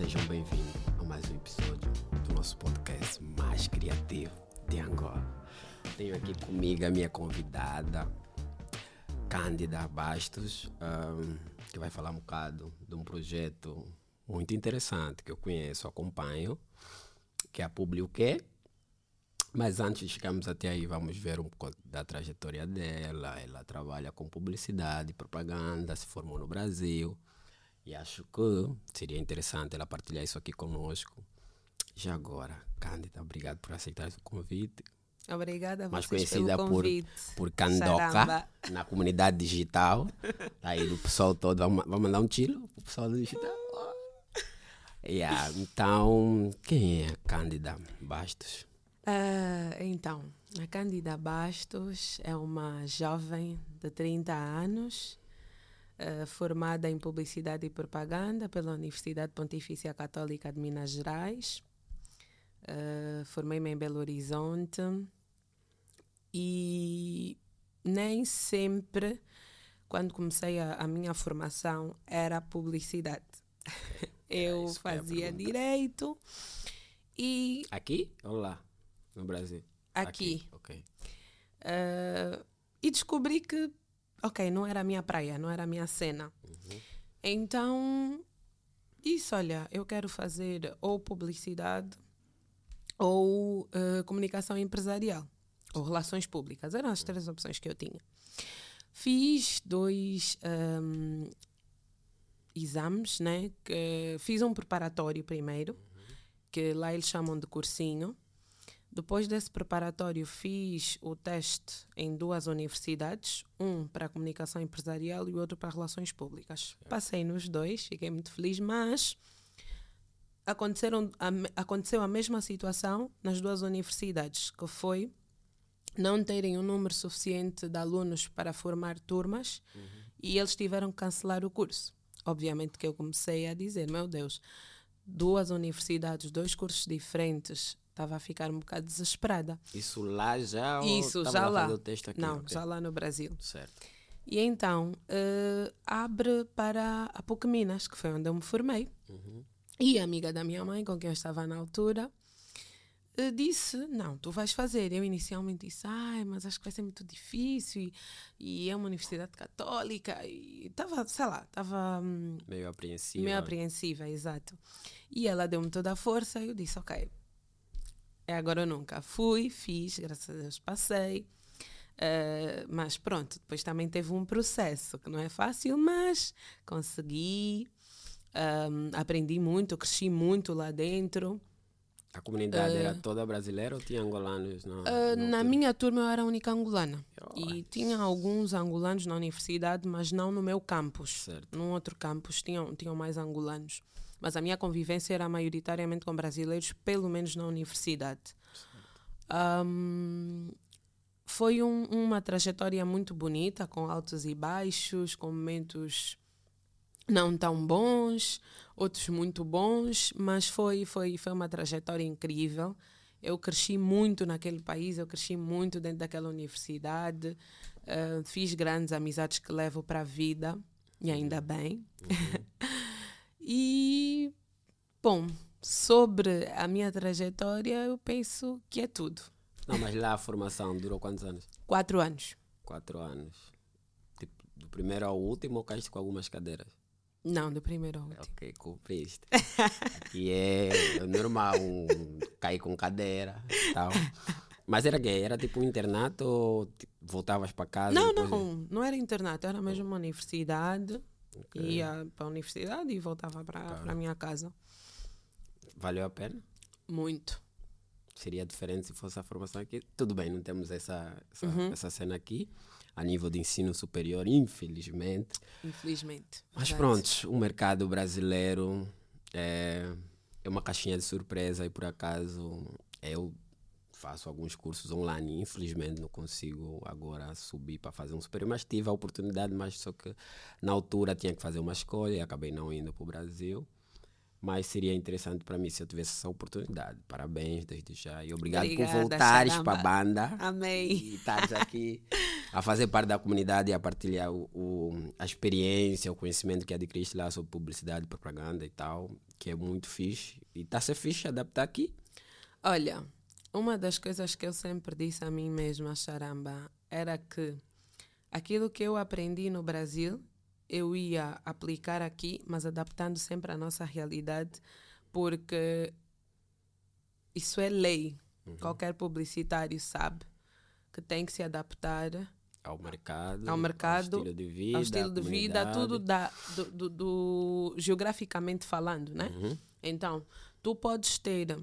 Sejam bem-vindos a mais um episódio do nosso podcast mais criativo de Angola. Tenho aqui comigo a minha convidada, Cândida Bastos, um, que vai falar um bocado de um projeto muito interessante que eu conheço, acompanho, que é a Publi o quê? Mas antes de chegarmos até aí, vamos ver um pouco da trajetória dela. Ela trabalha com publicidade, propaganda, se formou no Brasil. E acho que seria interessante ela partilhar isso aqui conosco. Já agora, Cândida, obrigado por aceitar o convite. Obrigada a Mais conhecida por, por Candoca, Caramba. na comunidade digital. Tá aí do pessoal todo. Vamos, vamos mandar um tiro pro pessoal do digital. Yeah, então, quem é Cândida Bastos? Ah, então, a Cândida Bastos é uma jovem de 30 anos, ah, formada em Publicidade e Propaganda pela Universidade Pontifícia Católica de Minas Gerais. Ah, Formei-me em Belo Horizonte e nem sempre, quando comecei a, a minha formação, era publicidade. Eu eu ia fazia direito e Aqui ou lá? No Brasil? Aqui. Ok. Uh, e descobri que, ok, não era a minha praia, não era a minha cena. Então, disse: olha, eu quero fazer ou publicidade ou uh, comunicação empresarial ou relações públicas. Eram as três opções que eu tinha. Fiz dois um, exames, né? Que fiz um preparatório primeiro, que lá eles chamam de cursinho. Depois desse preparatório, fiz o teste em duas universidades, um para comunicação empresarial e o outro para relações públicas. Passei nos dois, fiquei muito feliz, mas aconteceram, a, aconteceu a mesma situação nas duas universidades, que foi não terem um número suficiente de alunos para formar turmas e eles tiveram que cancelar o curso. Obviamente que eu comecei a dizer, meu Deus, duas universidades, dois cursos diferentes, estava a ficar um bocado desesperada. Isso lá já Isso, já lá. aqui? Não, Ok. já lá no Brasil. Certo. E então, eh, abre para a PUC Minas, que foi onde eu me formei. E a amiga da minha mãe, com quem eu estava na altura, eh, disse: Não, tu vais fazer. Eu inicialmente disse: Ai, mas acho que vai ser muito difícil. E, e é uma universidade católica. E estava, sei lá, estava hum, Meio apreensivo. meio apreensiva, exato. E ela deu-me toda a força. E eu disse: Ok, é agora ou nunca. Fui, fiz, graças a Deus passei. Eh, mas pronto, depois também teve um processo que não é fácil, mas consegui. Ahm, aprendi muito, cresci muito lá dentro. A comunidade era toda brasileira ou tinha angolanos? No, Ah, no na minha turma eu era a única angolana. Oh, E tinha alguns angolanos na universidade, mas não no meu campus. Certo. Num outro campus tinham, tinham mais angolanos. Mas a minha convivência era maioritariamente com brasileiros, pelo menos na universidade. Ahm, foi um- uma trajetória muito bonita, com altos e baixos, com momentos não tão bons, outros muito bons, mas foi, foi, foi uma trajetória incrível. Eu cresci muito naquele país, eu cresci muito dentro daquela universidade, eh, fiz grandes amizades que levo para a vida, e ainda bem. e, bom, sobre a minha trajetória, eu penso que é tudo. Não, mas lá a formação durou quantos anos? Quatro anos. Quatro anos. Tipo, do primeiro ao último ou caíste com algumas cadeiras? Não, do primeiro ao último. Ok, cumpriste. Aqui é normal um, cair com cadeira e tal. Mas era gay? Era tipo um internato ou tipo, voltavas para casa? Não, não, não era internato, era mesmo uma universidade. Ia para a universidade e voltava para a minha casa. Valeu a pena? Muito. Seria diferente se fosse a formação aqui. Tudo bem, não temos essa, essa, Uhum. essa cena aqui. A nível de ensino superior, infelizmente. Infelizmente. Mas Verdade. pronto, o mercado brasileiro é, é uma caixinha de surpresa e por acaso eu faço alguns cursos online. Infelizmente não consigo agora subir para fazer um superior, mas tive a oportunidade, mas só que na altura tinha que fazer uma escolha e acabei não indo para o Brasil. Mas seria interessante para mim se eu tivesse essa oportunidade. Parabéns desde já e obrigado por Obrigada, voltares Charamba. para a banda Amei. e estares aqui a fazer parte da comunidade e a partilhar o, o, a experiência, o conhecimento que adquiriste lá sobre publicidade, propaganda e tal, que é muito fixe. E está a ser fixe adaptar aqui. Olha, uma das coisas que eu sempre disse a mim mesma, charamba, era que aquilo que eu aprendi no Brasil, eu ia aplicar aqui, mas adaptando sempre à nossa realidade, porque isso é lei. Uhum. Qualquer publicitário sabe que tem que se adaptar ao mercado, ao, mercado, ao estilo de vida, ao estilo de vida tudo da, do, do, do, geograficamente falando, né? Uhum. Então, tu podes ter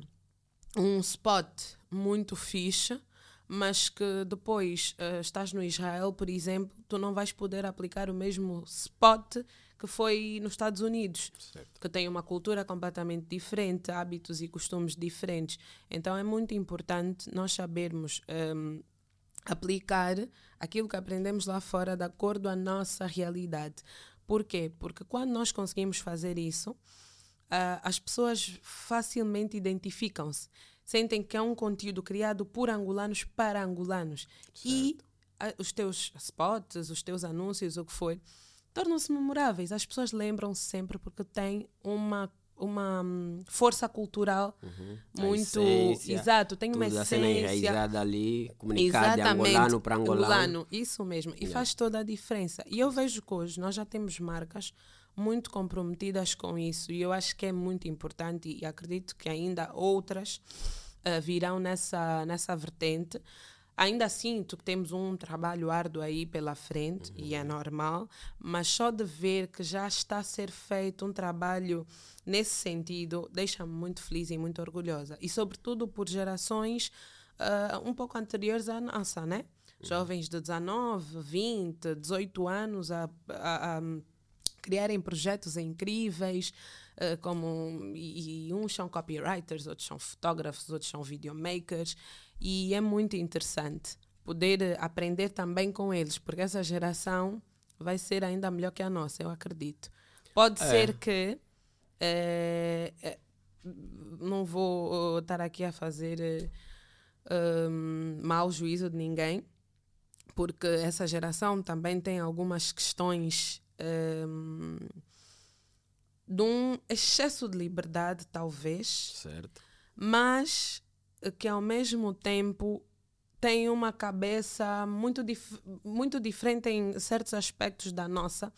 um spot muito fixe, mas que depois uh, estás no Israel, por exemplo, tu não vais poder aplicar o mesmo spot que foi nos Estados Unidos, certo. que tem uma cultura completamente diferente, hábitos e costumes diferentes. Então é muito importante nós sabermos um, aplicar aquilo que aprendemos lá fora de acordo à nossa realidade. Por quê? Porque quando nós conseguimos fazer isso, uh, as pessoas facilmente identificam-se, sentem que é um conteúdo criado por angolanos para angolanos. Certo. E uh, os teus spots, os teus anúncios, o que for, tornam-se memoráveis. As pessoas lembram-se sempre porque têm uma uma um, força cultural uhum. muito exato tem uma essência enraizada ali comunicada de angolano para angolano. angolano isso mesmo e yeah. faz toda a diferença e eu vejo que hoje nós já temos marcas muito comprometidas com isso e eu acho que é muito importante e acredito que ainda outras uh, virão nessa nessa vertente Ainda assim, temos um trabalho árduo aí pela frente uhum. e é normal, mas só de ver que já está a ser feito um trabalho nesse sentido deixa-me muito feliz e muito orgulhosa. E, sobretudo, por gerações uh, um pouco anteriores à nossa, né? Uhum. Jovens de 19, 20, 18 anos a, a, a criarem projetos incríveis. Uh, como e, e, uns são copywriters, outros são fotógrafos, outros são videomakers e é muito interessante poder aprender também com eles, porque essa geração vai ser ainda melhor que a nossa, eu acredito. Pode é. ser que é, não vou estar aqui a fazer um, mau juízo de ninguém, porque essa geração também tem algumas questões um, de um excesso de liberdade, talvez. Certo. Mas que ao mesmo tempo tem uma cabeça muito, dif muito diferente em certos aspectos da nossa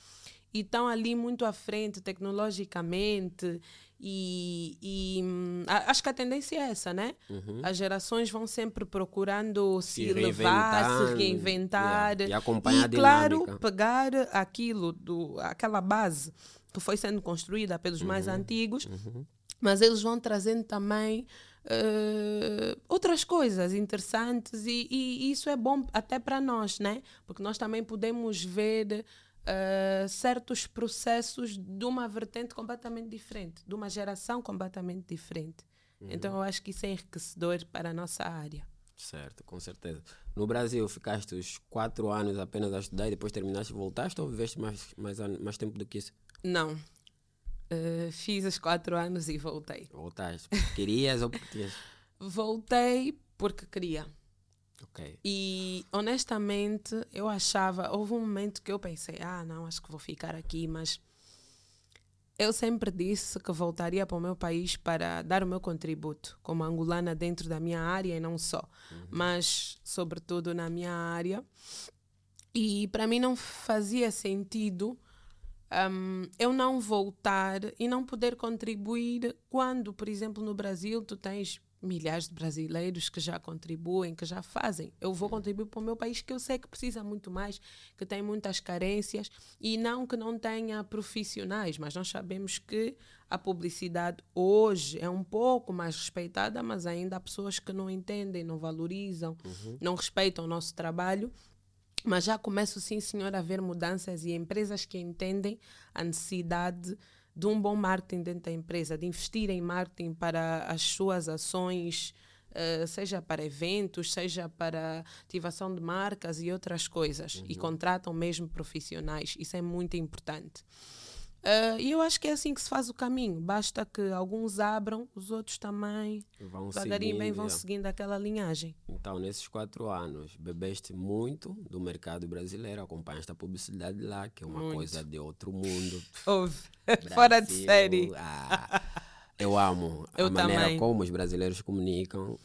e estão ali muito à frente tecnologicamente e, e hum, acho que a tendência é essa, né? Uhum. As gerações vão sempre procurando se, se levar, se reinventar yeah. e acompanhar e, claro, pegar aquilo, do, aquela base que foi sendo construída pelos uhum. mais antigos, uhum. mas eles vão trazendo também uh, outras coisas interessantes e, e, isso é bom até para nós, né? Porque nós também podemos ver uh, certos processos de uma vertente completamente diferente, de uma geração completamente diferente. Uhum. Então eu acho que isso é enriquecedor para a nossa área. Certo, com certeza. No Brasil, ficaste os quatro anos apenas a estudar e depois terminaste voltaste ou viveste mais, mais, mais tempo do que isso? Não, Uh, fiz os quatro anos e voltei. Voltaste? Querias ou porque tinhas? Voltei porque queria. Ok. E honestamente, eu achava. Houve um momento que eu pensei: ah, não, acho que vou ficar aqui, mas. Eu sempre disse que voltaria para o meu país para dar o meu contributo como angolana dentro da minha área e não só, uhum. mas sobretudo na minha área. E para mim não fazia sentido um, eu não voltar e não poder contribuir quando, por exemplo, no Brasil tu tens milhares de brasileiros que já contribuem, que já fazem. Eu vou contribuir para o meu país que eu sei que precisa muito mais, que tem muitas carências e não que não tenha profissionais, mas nós sabemos que a publicidade hoje é um pouco mais respeitada, mas ainda há pessoas que não entendem, não valorizam, uhum. não respeitam o nosso trabalho mas já começo, sim, senhor, a ver mudanças e empresas que entendem a necessidade de um bom marketing dentro da empresa, de investir em marketing para as suas ações, uh, seja para eventos, seja para ativação de marcas e outras coisas. Uhum. E contratam mesmo profissionais. Isso é muito importante. Uh, e eu acho que é assim que se faz o caminho. Basta que alguns abram, os outros também, Vão devagarinho bem, seguindo, vão yeah. seguindo aquela linhagem. Então, nesses quatro anos, bebeste muito do mercado brasileiro, acompanhaste a publicidade lá, que é uma Muito. coisa de outro mundo. Ouve, fora de série. ah, eu amo Eu a maneira também. como os brasileiros comunicam.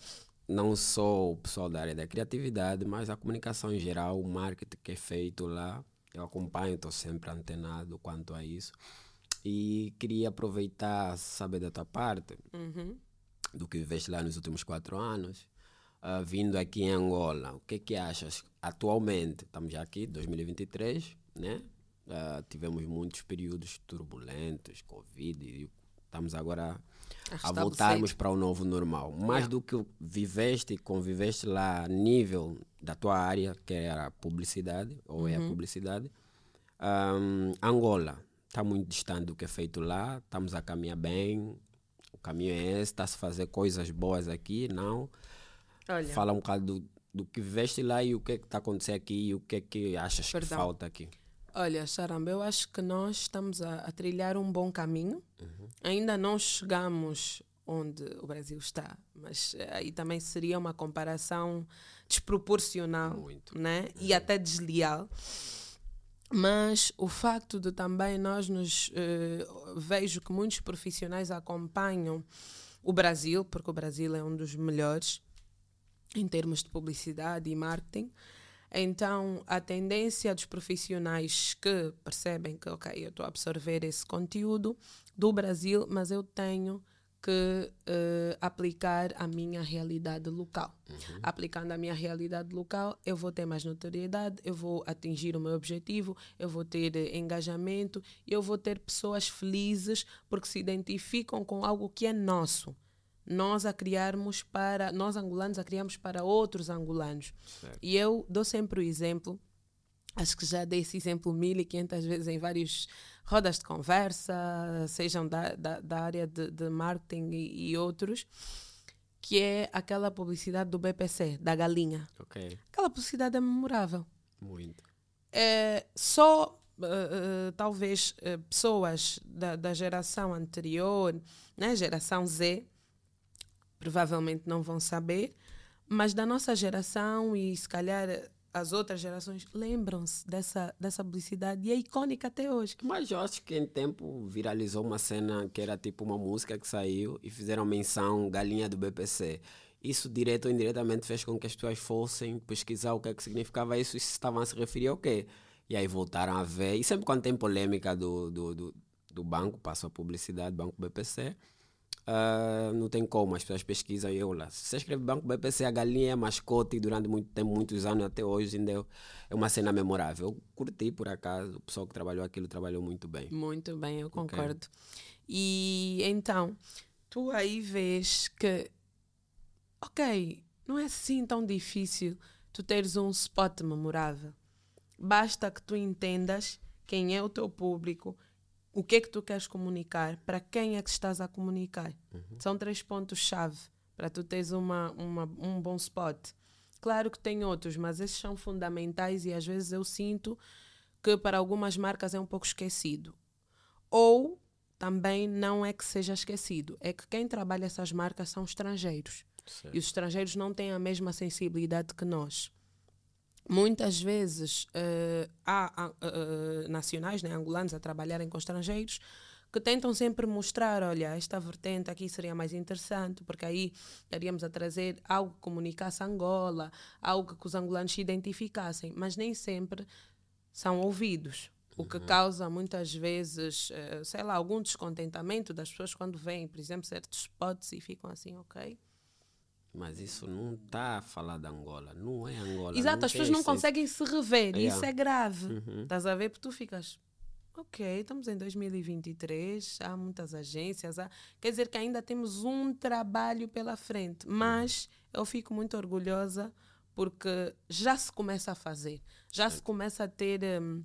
Não só o pessoal da área da criatividade, mas a comunicação em geral, o marketing que é feito lá. Eu acompanho, estou sempre antenado quanto a isso. E queria aproveitar, saber da tua parte, Uhum. do que viveste lá nos últimos quatro anos, ah, vindo aqui em Angola, o que que achas atualmente? Estamos já aqui, 2023, né? Ah, tivemos muitos períodos turbulentos, Covid, e estamos agora a voltarmos para o novo normal. Mais do que viveste e conviveste lá a nível da tua área, que era a publicidade, ou é a publicidade, Ahm, Angola está muito distante do que é feito lá, estamos a caminhar bem, o caminho é esse, está-se a fazer coisas boas aqui, não? Olha, Fala um bocado do, do que viveste lá e o que é que está acontecendo aqui e o que é que achas que Perdão. falta aqui. Olha, Charamba, eu acho que nós estamos a, a trilhar um bom caminho. Ainda não chegamos onde o Brasil está, mas eh, aí também seria uma comparação desproporcional Muito. né? e até desleal. Mas o facto de também nós nos. eh, vejo que muitos profissionais acompanham o Brasil, porque o Brasil é um dos melhores em termos de publicidade e marketing. Então, a tendência dos profissionais que percebem que, ok, eu estou a absorver esse conteúdo do Brasil, mas eu tenho que eh, aplicar a minha realidade local. Aplicando a minha realidade local, eu vou ter mais notoriedade, eu vou atingir o meu objetivo, eu vou ter eh, engajamento, eu vou ter pessoas felizes porque se identificam com algo que é nosso. Nós a criarmos para, nós angolanos a criarmos para outros angolanos. Certo. E eu dou sempre o exemplo, acho que já dei esse exemplo 1500 vezes em várias rodas de conversa, sejam da, da, da área de, de marketing e, e outros, que é aquela publicidade do BPC, da galinha. Ok, Aquela publicidade é memorável. muito. É, só eh, eh, talvez eh, pessoas da, da geração anterior, né, geração Z, provavelmente não vão saber, mas da nossa geração e se calhar as outras gerações lembram-se dessa, dessa publicidade e é icônica até hoje. Mas eu acho que em tempo viralizou uma cena que era tipo uma música que saiu e fizeram menção galinha do BPC. Isso direto ou indiretamente fez com que as pessoas fossem pesquisar o que é que significava isso e se estavam a se referir ao quê. E aí voltaram a ver. E sempre quando tem polêmica do, do, do, do banco, passa a publicidade, Banco BPC, ah, não tem como, as pessoas pesquisam eu lá. Se você escreve Banco BPC, a galinha é mascote durante muito tempo, muitos anos até hoje, ainda é- é uma cena memorável. Eu curti por acaso, o pessoal que trabalhou aquilo trabalhou muito bem. Muito bem, eu concordo. E então, tu aí vês que, ok, não é assim tão difícil tu teres um spot memorável. Basta que tu entendas quem é o teu público, o que é que tu queres comunicar, para quem é que estás a comunicar. São três pontos-chave para tu teres uma, uma, um bom spot. Claro que tem outros, mas esses são fundamentais e às vezes eu sinto que para algumas marcas é um pouco esquecido. Ou também não é que seja esquecido, é que quem trabalha essas marcas são estrangeiros. Certo. E os estrangeiros não têm a mesma sensibilidade que nós. Muitas vezes eh, há eh, nacionais, né, angolanos, a trabalharem com estrangeiros que tentam sempre mostrar, olha, esta vertente aqui seria mais interessante, porque aí estaríamos a trazer algo que comunicasse Angola, algo que os angolanos se identificassem, mas nem sempre são ouvidos. O que causa muitas vezes, eh, sei lá, algum descontentamento das pessoas quando veem, por exemplo, certos spots e ficam assim, ok? Mas isso não está a falar de Angola, não é Angola. Exato, as pessoas não conseguem se rever e Yeah. isso é grave. Uhum. Estás a ver? Porque tu ficas, ok, estamos em 2023, há muitas agências, há... quer dizer que ainda temos um trabalho pela frente, mas eu fico muito orgulhosa porque já se começa a fazer, já se começa a ter. hum,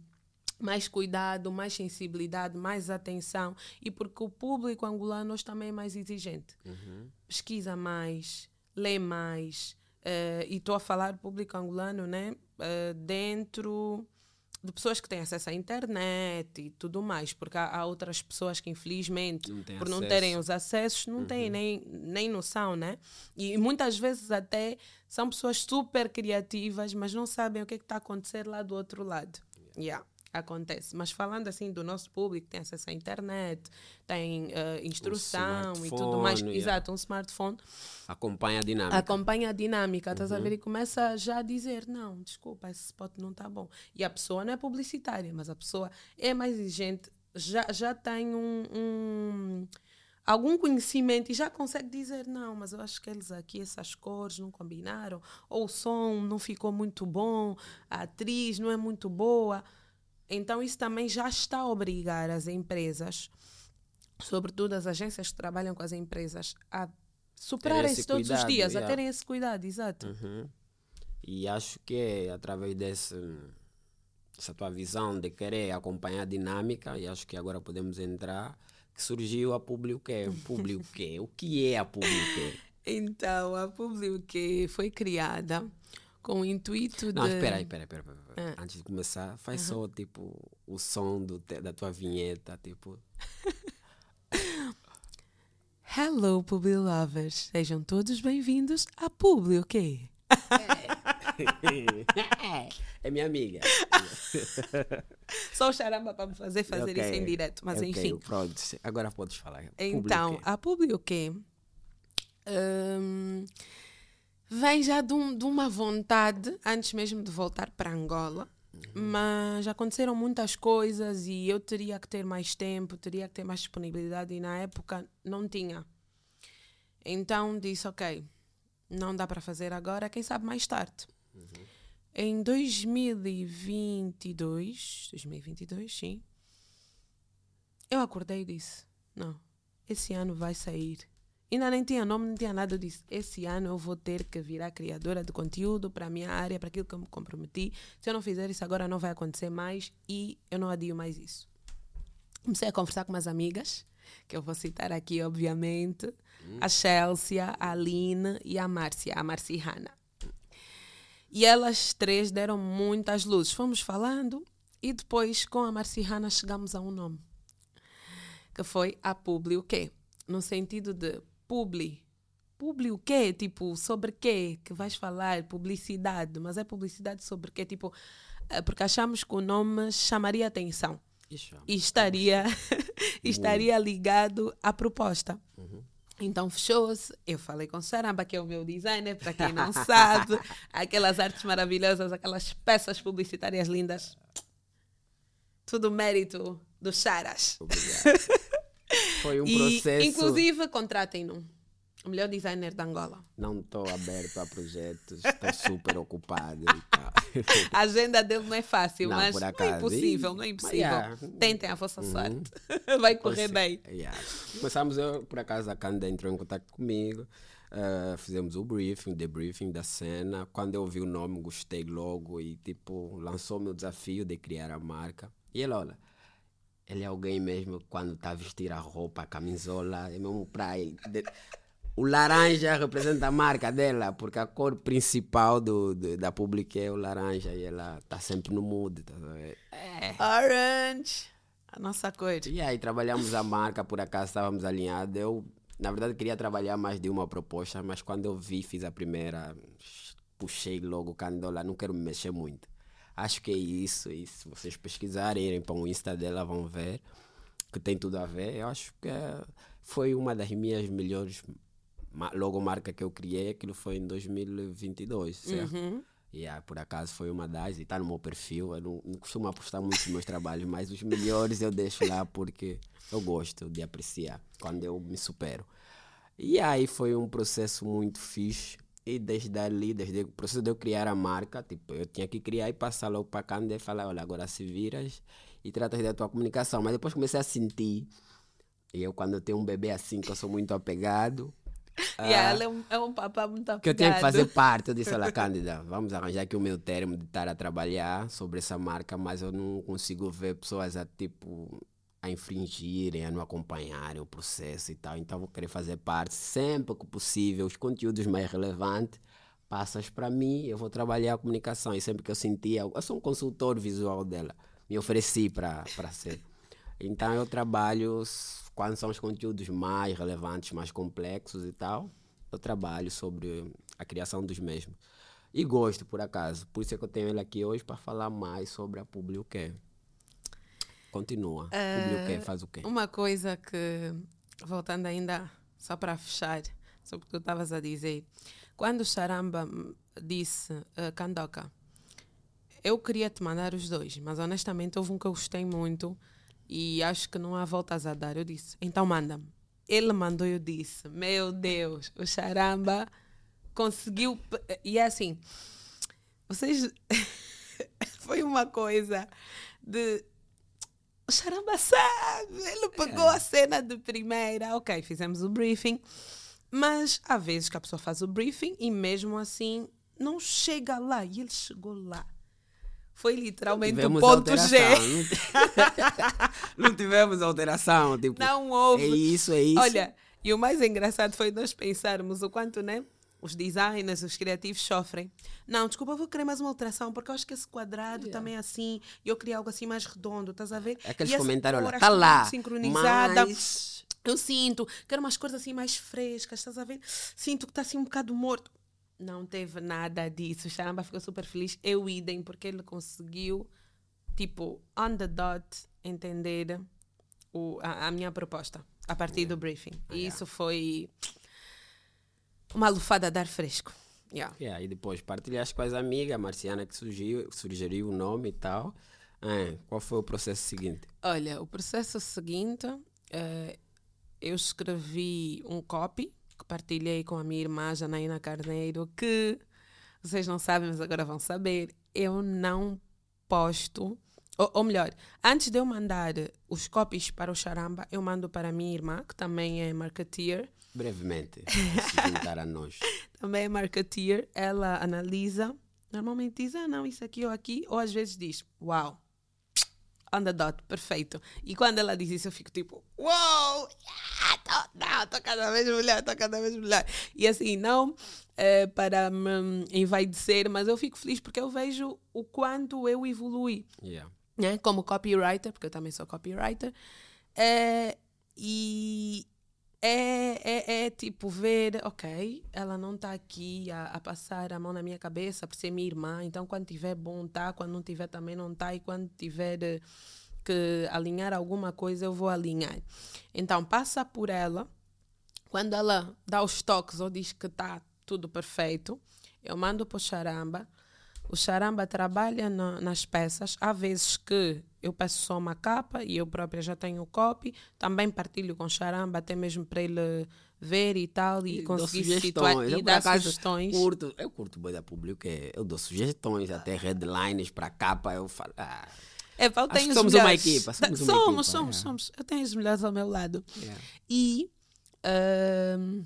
mais cuidado, mais sensibilidade, mais atenção e porque o público angolano hoje também é mais exigente. Uhum. Pesquisa mais, lê mais, eh, e estou a falar público angolano, né? eh, dentro de pessoas que têm acesso à internet e tudo mais, porque há, há outras pessoas que infelizmente, Não por não acesso. terem os acessos, não têm nem, nem noção, né? E muitas vezes até são pessoas super criativas, mas não sabem o que é está a acontecer lá do outro lado. Yeah. Acontece. Mas falando assim do nosso público, tem acesso à internet, tem eh, instrução e tudo mais. yeah. Exato, um smartphone Acompanha a dinâmica. acompanha a dinâmica, estás a ver? E começa já a dizer: não, desculpa, esse spot não está bom. E a pessoa não é publicitária, mas a pessoa é mais exigente, já, já tem um, um- algum conhecimento e já consegue dizer: não, mas eu acho que eles aqui, essas cores não combinaram, ou o som não ficou muito bom, a atriz não é muito boa. Então, isso também já está a obrigar as empresas, sobretudo as agências que trabalham com as empresas, a superarem-se todos os cuidado, dias, a yeah. terem esse cuidado, exato. Uhum. E acho que é através desse, dessa tua visão de querer acompanhar a dinâmica, e acho que agora podemos entrar, que surgiu a Publiquê. Publiquê. O que é a Publiquê? Então, a Public foi criada com o intuito Não, de. aí, espera aí, espera aí, espera aí. Ah. Antes de começar, faz só tipo o som do da tua vinheta, tipo. Hello, Publi Lovers. Sejam todos bem-vindos a Publi, ok? é minha amiga. Só o charamba para me fazer fazer Ok, isso em direto, mas ok, enfim. Pronto, agora podes falar. Então, Publiquê. a Publi o quê? Hum, vem já de, um- de uma vontade, antes mesmo de voltar para Angola, mas aconteceram muitas coisas e eu teria que ter mais tempo, teria que ter mais disponibilidade e na época não tinha. Então disse, ok, não dá para fazer agora, quem sabe mais tarde. Em 2022, 2022, sim, eu acordei e disse: Não, esse ano vai sair. Ainda nem tinha nome, não tinha nada disso. Esse ano eu vou ter que virar criadora de conteúdo para a minha área, para aquilo que eu me comprometi. Se eu não fizer isso agora, não vai acontecer mais e eu não adio mais isso. Comecei a conversar com umas amigas, que eu vou citar aqui, obviamente: a Chelsea, a Aline e a Márcia, a Marciana. E elas três deram muitas luzes. Fomos falando e depois, com a Marciana, chegamos a um nome que foi a Publi o quê? No sentido de Publi. Publi o quê? Tipo, sobre quê que vais falar? Publicidade. Mas é publicidade sobre quê? Tipo, eh, porque achamos que o nome chamaria atenção Ixi, e estaria, estaria ligado à proposta. Então fechou-se. Eu falei com Saramba, que é o meu designer, para quem não sabe, aquelas artes maravilhosas, aquelas peças publicitárias lindas. Tudo mérito dos Charas. Obrigado. Foi um e, processo. inclusive, contratem-no. O melhor designer de Angola. Não estou aberto a projetos, estou super ocupado e tal. A agenda dele não é fácil, Não, mas não é impossível, não é impossível. yeah. Tentem a vossa Uhum. sorte. Vai correr bem. Yeah. Começamos, eu, por acaso, a Cândida entrou em contato comigo. ah, fizemos o briefing, o debriefing da cena. Quando eu vi o nome, gostei logo e, tipo, lançou-me o desafio de criar a marca. E ele, olha, ele é alguém mesmo quando está a vestir a roupa, a camisola, é mesmo pra ele. O laranja representa a marca dela, porque a cor principal do, do- da Public é o laranja e ela está sempre no mood. Tá ver? É. Orange. A nossa cor. E aí trabalhamos a marca, por acaso estávamos alinhados. Eu, na verdade, queria trabalhar mais de uma proposta, mas quando eu vi, fiz a primeira, puxei logo o candola, não quero me mexer muito. Acho que é isso, e se vocês pesquisarem, para o Insta dela, vão ver que tem tudo a ver. Eu acho que é- foi uma das minhas melhores ma- logomarca que eu criei, aquilo foi em 2022, certo? Uhum. E ah, por acaso foi uma das, e está no meu perfil. Eu não, não costumo apostar muito nos meus trabalhos, mas os melhores eu deixo lá porque eu gosto de apreciar quando eu me supero. E aí foi um processo muito fixe. E desde ali, desde o processo de eu criar a marca, tipo, eu tinha que criar e passar logo para cá e falar, olha, agora se viras e tratas da tua comunicação. Mas depois comecei a sentir, e eu quando eu tenho um bebê assim, que eu sou muito apegado, E ela é um, é um papá muito apegado. que eu tinha que fazer parte. Eu disse, olha, Cândida, vamos arranjar aqui o meu termo de estar a trabalhar sobre essa marca, mas eu não consigo ver pessoas a tipo a infringirem, a não acompanharem o processo e tal. Então vou querer fazer parte sempre que possível, os conteúdos mais relevantes passas para mim, eu vou trabalhar a comunicação. E sempre que eu sentia, eu sou um consultor visual dela, me ofereci para ser. Então eu trabalho quando são os conteúdos mais relevantes, mais complexos e tal, eu trabalho sobre a criação dos mesmos. E gosto, por acaso. Por isso é que eu tenho ele aqui hoje para falar mais sobre a Publiuque. Continua. Uh, Publiuque faz o quê? Uma coisa que, voltando ainda, só para fechar, sobre o que tu estavas a dizer. Quando o Charamba disse, uh, Kandoka, eu queria te mandar os dois, mas honestamente houve um que eu gostei muito e acho que não há voltas a dar. Eu disse, então manda-me. Ele mandou e eu disse, meu Deus, o Charamba conseguiu. E é assim, vocês. Foi uma coisa de. O Charamba sabe, ele pegou é. a cena de primeira. Ok, fizemos o briefing. Mas há vezes que a pessoa faz o briefing e mesmo assim não chega lá. E ele chegou lá. Foi literalmente o ponto G. Não, tivemos alteração. Tipo, não houve. É isso, é isso. Olha, e o mais engraçado foi nós pensarmos o quanto, né? Os designers, os criativos sofrem. Não, desculpa, vou querer mais uma alteração, porque eu acho que esse quadrado yeah. também é assim, e eu queria algo assim mais redondo, estás a ver? Aqueles comentários, olha, tá lá. Sincronizada. Mas eu sinto, quero umas coisas assim mais frescas, estás a ver? Sinto que está assim um bocado morto. Não teve nada disso. O Charamba ficou super feliz. Eu idem, porque ele conseguiu, tipo, on the dot, entender o, a, a minha proposta a partir yeah. do briefing. E yeah. isso foi uma lufada de ar fresco. Yeah. Yeah, e depois partilhaste com as amigas, a Marciana que sugeriu, sugeriu o nome e tal. É, qual foi o processo seguinte? Olha, o processo seguinte, uh, eu escrevi um copy que partilhei com a minha irmã Janaína Carneiro, que vocês não sabem, mas agora vão saber. Eu não posto, ou, ou melhor, antes de eu mandar os copies para o Charamba, eu mando para a minha irmã, que também é marketeer. Brevemente, se juntar a nós. também é marketeer. Ela analisa, normalmente diz, ah, não, isso aqui ou aqui, ou às vezes diz, uau, on the dot, perfeito. E quando ela diz isso, eu fico tipo, uou, wow, yeah, tô, não, tô cada vez melhor, tô cada vez melhor. E assim, não é, para me envaidecer, mas eu fico feliz porque eu vejo o quanto eu evolui. Yeah. Né? Como copywriter, porque eu também sou copywriter. É, e, é, é, é, tipo ver, ok, ela não está aqui a, a, passar a mão na minha cabeça por ser minha irmã, então quando tiver bom tá, quando não tiver também não tá, e quando tiver eh, que alinhar alguma coisa eu vou alinhar. Então passa por ela, quando ela dá os toques ou diz que está tudo perfeito, eu mando para o charamba, o charamba trabalha na, nas peças, há vezes que eu peço só uma capa e eu própria já tenho o copy. Também partilho com o Charamba, até mesmo para ele ver e tal, e, e conseguir situar e dar sugestões. Curto, eu curto bem da público, é, eu dou sugestões, até headlines para capa, eu falo. Ah, é, eu tenho somos uma equipa. Somos, somos, uma equipa, somos, é. somos. Eu tenho as mulheres ao meu lado. Yeah. E. Uh,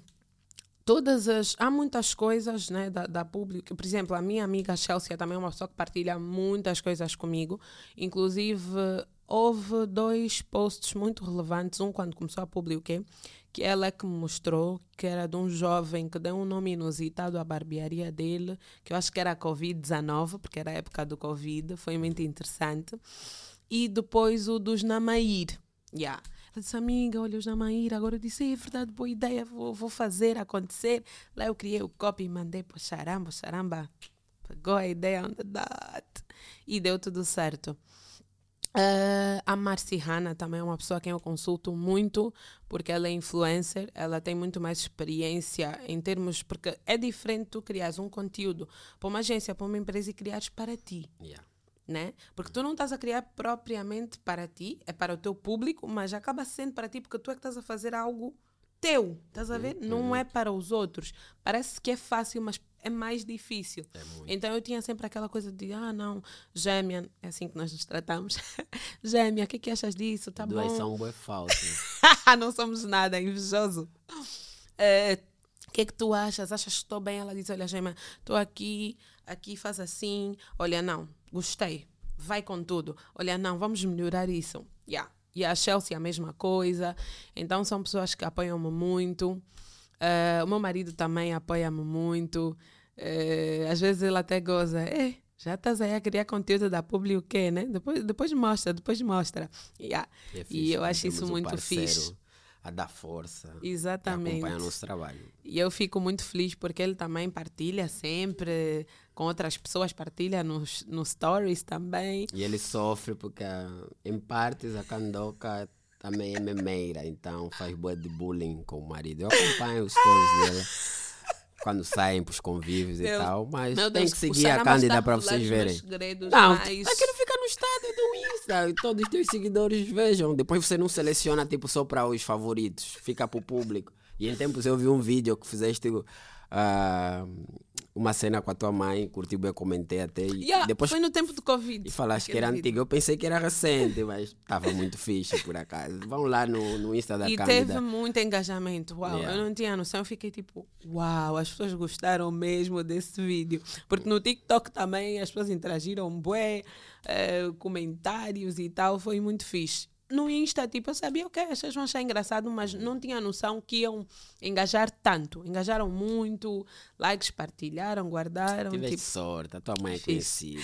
todas as há muitas coisas né da, da público por exemplo a minha amiga Chelsea também é uma pessoa que partilha muitas coisas comigo. Inclusive houve dois posts muito relevantes. Um quando começou a publicar que ela é que me mostrou que era de um jovem que deu um nome inusitado à barbearia dele que eu acho que era Covid-19 porque era a época do Covid foi muito interessante. E depois o dos Namair. Yeah ela disse, amiga, olha, os Namaíra. Agora eu disse, é verdade, boa ideia, vou, vou fazer acontecer. Lá eu criei o copy e mandei para o Charamba. O Charamba pegou a ideia on the dot. E deu tudo certo. Uh, a Marci Hanna também é uma pessoa a quem eu consulto muito, porque ela é influencer, ela tem muito mais experiência em termos. Porque é diferente tu criares um conteúdo para uma agência, para uma empresa e criares para ti. Yeah né? Porque tu não estás a criar propriamente para ti, é para o teu público, mas acaba sendo para ti porque tu é que estás a fazer algo teu, estás a ver? Uhum. Não é para os outros. Parece que é fácil, mas é mais difícil. É então eu tinha sempre aquela coisa de, ah, não, gêmea, é assim que nós nos tratamos. gêmea, o que, é que achas disso? Tá Doação bom? é falso. não somos nada, invejoso. É, o que é que tu achas? Achas que estou bem? Ela diz, olha, gêmea, estou aqui, aqui faz assim. Olha, não, gostei, vai com tudo. Olha, não, vamos melhorar isso. Yeah. E a Chelsea a mesma coisa. Então são pessoas que apoiam-me muito. Uh, o meu marido também apoia-me muito. É, às vezes ele até goza. É, já estás aí a criar conteúdo da Publi o quê, né? Depois, depois mostra, depois mostra. Yeah. E, é E fixe, eu né? acho isso um muito parceiro fixe. A dar força. Exatamente. Acompanhar nosso trabalho. E eu fico muito feliz porque ele também partilha sempre com outras pessoas, partilha nos, nos stories também. E ele sofre porque, em partes, a Candoca também é memeira, então faz boa de bullying com o marido. Eu acompanho os stories dela quando saem para os convívios e tal, mas Meu tem Deus, que seguir a Cândida para vocês verem. Não, mas- aquilo fica no estado do Insta e todos os teus seguidores vejam. Depois você não seleciona tipo só para os favoritos, fica para o público. E em tempos eu vi um vídeo que fizeste ah, uma cena com a tua mãe, curti bem, comentei até. E Yeah, depois foi no tempo do Covid. e falaste que era vídeo. antigo. Eu pensei que era recente, mas estava muito fixe por acaso. Vão lá no, no Insta da E Cândida. teve muito engajamento. Uau, Yeah. eu não tinha noção. Eu fiquei tipo, uau, as pessoas gostaram mesmo desse vídeo. Porque no TikTok também as pessoas interagiram bué, eh, comentários e tal. Foi muito fixe. No Insta, tipo, eu sabia o que as pessoas vão achar engraçado, mas não tinha noção que iam engajar tanto. Engajaram muito, likes partilharam, guardaram. Tiveste Tipo, sorte, a tua mãe é conhecida.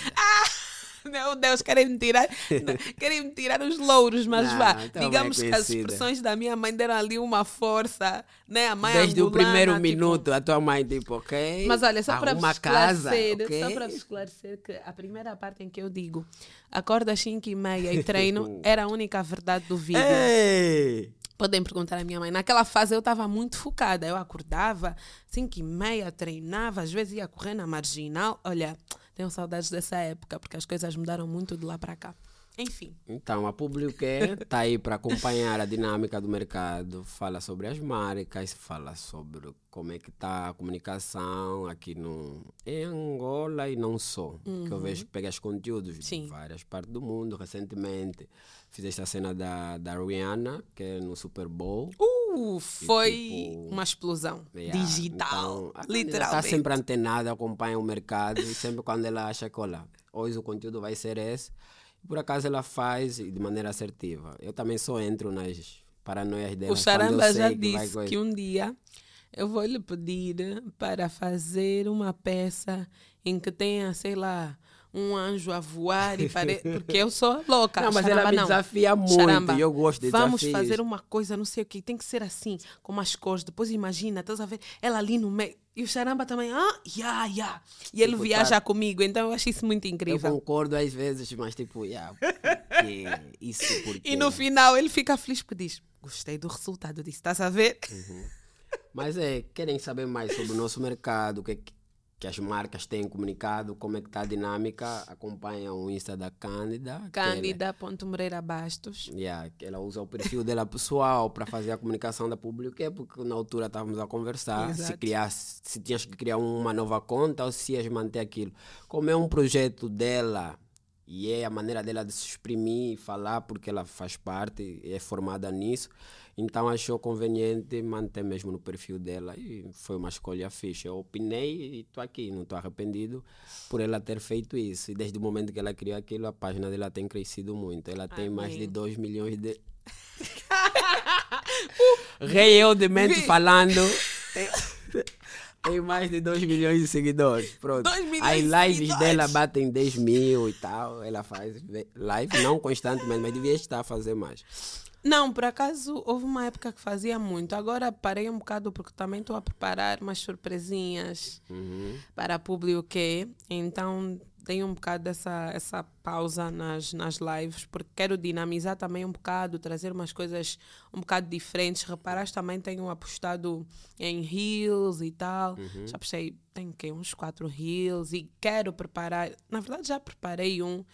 Meu Deus, querem me tirar, querem me tirar os louros, mas Não, vá. Digamos é que as expressões da minha mãe deram ali uma força, né? A mãe Desde o primeiro tipo- minuto, a tua mãe, tipo, ok. Mas olha, só para arruma vos a casa, esclarecer, ok? só para vos esclarecer que a primeira parte em que eu digo acordo às 5 e meia e treino era a única verdade do vídeo. Ei! Podem perguntar à minha mãe. Naquela fase eu estava muito focada. Eu acordava, 5 e meia, treinava, às vezes ia correr na marginal. Olha, tenho saudades dessa época, porque as coisas mudaram muito de lá para cá. Enfim. Então, a Público está aí para acompanhar a dinâmica do mercado, fala sobre as marcas, fala sobre como é que está a comunicação aqui no, em Angola e não só. Que eu vejo que pegas conteúdos Sim. de várias partes do mundo. Recentemente fizeste a cena da, da Rihanna, que é no Super Bowl. Uh, foi tipo, uma explosão Yeah, digital. então, Está literalmente. sempre antenada, acompanha o mercado e sempre quando ela acha que, olha, hoje o conteúdo vai ser esse, por acaso ela faz de maneira assertiva. Eu também só entro nas paranoias dela. O Charamba já que disse coisa. que um dia eu vou lhe pedir para fazer uma peça em que tenha, sei lá, um anjo a voar e pare... porque eu sou louca. Não, mas Charamba, ela me não. desafia muito Charamba, e eu gosto de Vamos desafios. fazer uma coisa, não sei o que, tem que ser assim, com umas cores. Depois imagina, estás a ver ela ali no meio. E o Charamba também, ah, ya, ya. E ele Tipo, viaja tá- comigo, então eu acho isso muito Eu incrível. concordo às vezes, mas tipo, yeah, porque isso porque... E no final ele fica feliz porque diz: Gostei do resultado disso, estás a ver? Mas é, querem saber mais sobre o nosso mercado, o que, é que- as marcas têm comunicado, como é que está a dinâmica, acompanham o Insta da Cândida. ela- Cândida.moreira Bastos. Yeah, ela usa o perfil dela pessoal para fazer a comunicação da pública, é porque na altura estávamos a conversar se Exato. criar, se tinhas que criar uma nova conta ou se ias manter aquilo. Como é um projeto dela e é a maneira dela de se exprimir e falar, porque ela faz parte, é formada nisso, então achou conveniente manter mesmo no perfil dela e foi uma escolha fixe. Eu opinei e estou aqui, não estou arrependido por ela ter feito isso. E desde o momento que ela criou aquilo, a página dela tem crescido muito. Ela tem mais de Amém. 2 milhões de. Rei eu de mente falando. Tem, mais de 2 milhões de seguidores. Pronto. As lives seguidores. dela batem 10 mil e tal. Ela faz ve- live, não constantemente, mas devia estar a fazer mais. Não, por acaso houve uma época que fazia muito. Agora parei um bocado porque também estou a preparar umas surpresinhas Uhum. para público que então tenho um bocado dessa essa pausa nas, nas lives porque quero dinamizar também um bocado, trazer umas coisas um bocado diferentes. Reparaste também tenho apostado em reels e tal. Já apostei, tenho que uns quatro reels e quero preparar. Na verdade já preparei um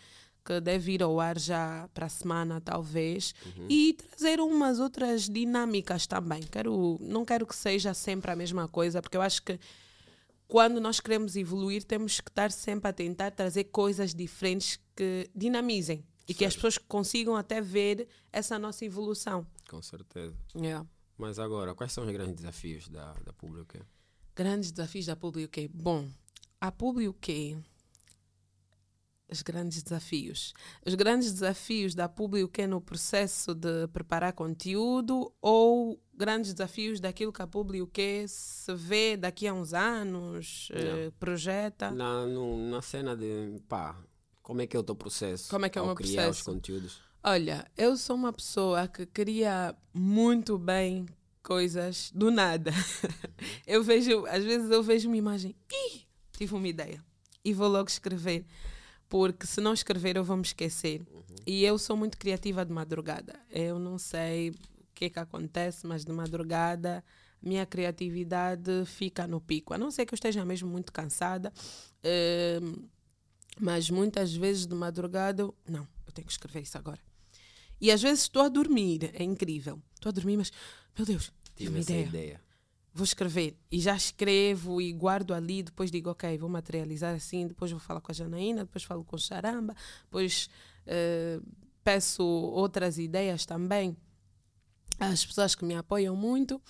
que deve ir ao ar já para a semana, talvez, e trazer umas outras dinâmicas também. Quero, não quero que seja sempre a mesma coisa, porque eu acho que quando nós queremos evoluir, temos que estar sempre a tentar trazer coisas diferentes que dinamizem e que as pessoas consigam até ver essa nossa evolução. Com certeza. Yeah. Mas agora, quais são os grandes desafios da, da pública? Grandes desafios da Public. Bom, a Public os grandes desafios. Os grandes desafios da Public UK no processo de preparar conteúdo ou grandes desafios daquilo que a Publi o que se vê daqui a uns anos, uh, projeta? Na, no, na cena de pá, como é que é o teu processo? Como é que é o meu criar processo? os conteúdos? Olha, eu sou uma pessoa que cria muito bem coisas do nada. eu vejo, às vezes eu vejo uma imagem, Ih, tive uma ideia e vou logo escrever porque se não escrever eu vou me esquecer. Uhum. E eu sou muito criativa de madrugada. Eu não sei o que é que acontece, mas de madrugada minha criatividade fica no pico. A não ser que eu esteja mesmo muito cansada, uh, mas muitas vezes de madrugada eu, não, eu tenho que escrever isso agora. E às vezes estou a dormir, é incrível. Estou a dormir, mas, meu Deus, tive uma ideia. ideia vou escrever e já escrevo e guardo ali, depois digo, ok, vou materializar assim, depois vou falar com a Janaína, depois falo com o Charamba, depois uh, peço outras ideias também às pessoas que me apoiam muito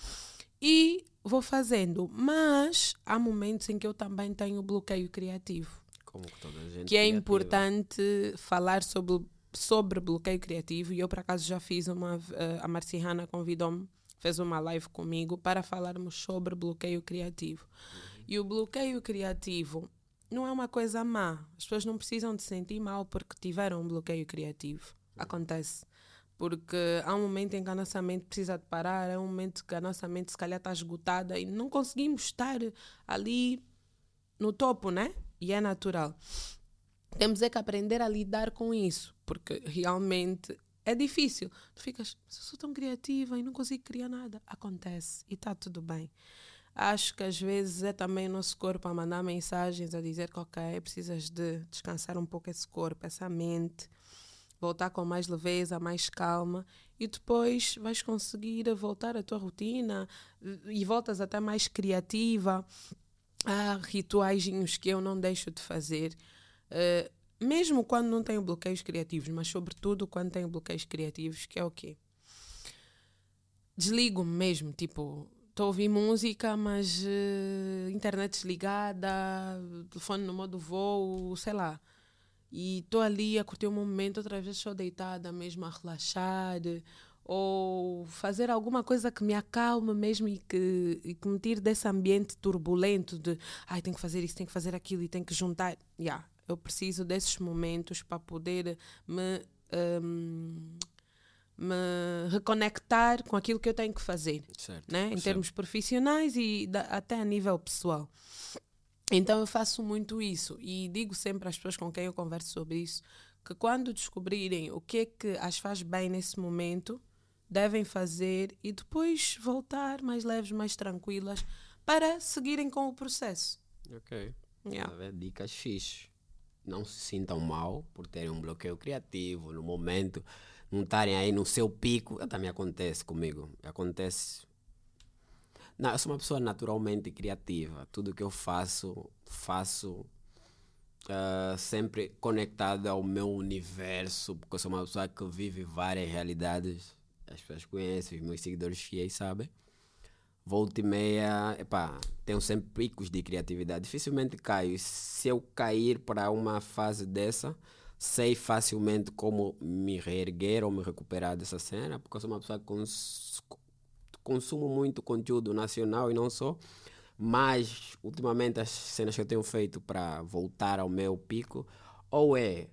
e vou fazendo. Mas há momentos em que eu também tenho bloqueio criativo. Como que toda a gente que é criativa. importante falar sobre, sobre bloqueio criativo e eu por acaso já fiz uma, uh, a Marciana convidou-me fez uma live comigo para falarmos sobre bloqueio criativo. E o bloqueio criativo não é uma coisa má. As pessoas não precisam de sentir mal porque tiveram um bloqueio criativo. Acontece. Porque há um momento em que a nossa mente precisa de parar, é um momento que a nossa mente se calhar está esgotada e não conseguimos estar ali no topo, né? E é natural. Temos é que aprender a lidar com isso, porque realmente é difícil. Tu ficas, eu sou tão criativa e não consigo criar nada. Acontece e está tudo bem. Acho que às vezes é também o nosso corpo a mandar mensagens a dizer que, ok, precisas de descansar um pouco esse corpo, essa mente, voltar com mais leveza, mais calma e depois vais conseguir voltar à tua rotina e voltas até mais criativa. Há rituais que eu não deixo de fazer. Uh, mesmo quando não tenho bloqueios criativos, mas sobretudo quando tenho bloqueios criativos, que é o quê? Desligo-me mesmo, tipo, estou a ouvir música, mas uh, internet desligada, telefone no modo voo, sei lá. E estou ali a curtir o um momento, outras vezes estou deitada mesmo a relaxar, ou fazer alguma coisa que me acalme mesmo e que, e que me tire desse ambiente turbulento de ai, tenho que fazer isso, tenho que fazer aquilo e tenho que juntar. Yeah, eu preciso desses momentos para poder me, um, me reconectar com aquilo que eu tenho que fazer, certo, né? em termos profissionais e da, até a nível pessoal. Então eu faço muito isso e digo sempre às pessoas com quem eu converso sobre isso que quando descobrirem o que é que as faz bem nesse momento, devem fazer e depois voltar mais leves, mais tranquilas para seguirem com o processo. Ok. Yeah. Dicas fixas não se sintam mal por terem um bloqueio criativo no momento, não estarem aí no seu pico. Também acontece comigo. Acontece. Não, eu sou uma pessoa naturalmente criativa. Tudo que eu faço, faço uh, sempre conectado ao meu universo, porque eu sou uma pessoa que vive várias realidades. As pessoas conhecem, os meus seguidores fiéis sabem volta e meia, epá, tenho sempre picos de criatividade. Dificilmente caio. Se eu cair para uma fase dessa, sei facilmente como me reerguer ou me recuperar dessa cena, porque eu sou uma pessoa que cons consumo muito conteúdo nacional e não só. Mas, ultimamente, as cenas que eu tenho feito para voltar ao meu pico, ou é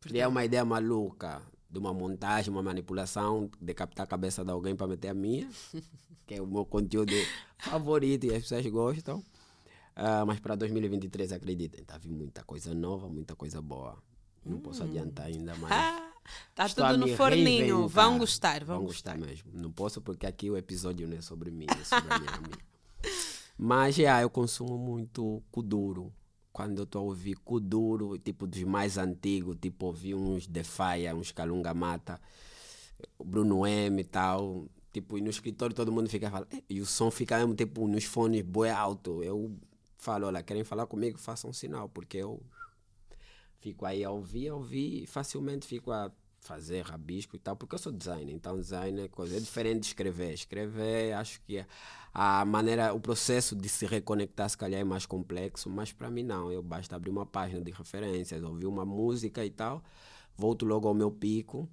criar uma ideia maluca de uma montagem, uma manipulação, de captar a cabeça de alguém para meter a minha. que é o meu conteúdo favorito e as pessoas gostam. Uh, mas para 2023, acreditem, está vindo muita coisa nova, muita coisa boa. Não hum. posso adiantar ainda mais. Está tudo no forninho. Vão gostar, vão, vão gostar. gostar. mesmo. Não posso porque aqui o episódio não é sobre mim, é sobre a minha amiga. Mas já, eu consumo muito Kuduro. Quando eu estou a ouvir Kuduro, tipo dos mais antigos, tipo ouvir uns Defaia, uns Calunga Mata, Bruno M e tal, Tipo, e no escritório todo mundo fica falando. E o som fica mesmo, tipo, nos fones boi alto. Eu falo, olha, querem falar comigo? Façam um sinal, porque eu fico aí a ouvir, a ouvir e facilmente fico a fazer rabisco e tal, porque eu sou designer, então designer é coisa, é diferente de escrever. Escrever, acho que a maneira, o processo de se reconectar se calhar é mais complexo, mas para mim não, eu basta abrir uma página de referências, ouvir uma música e tal, volto logo ao meu pico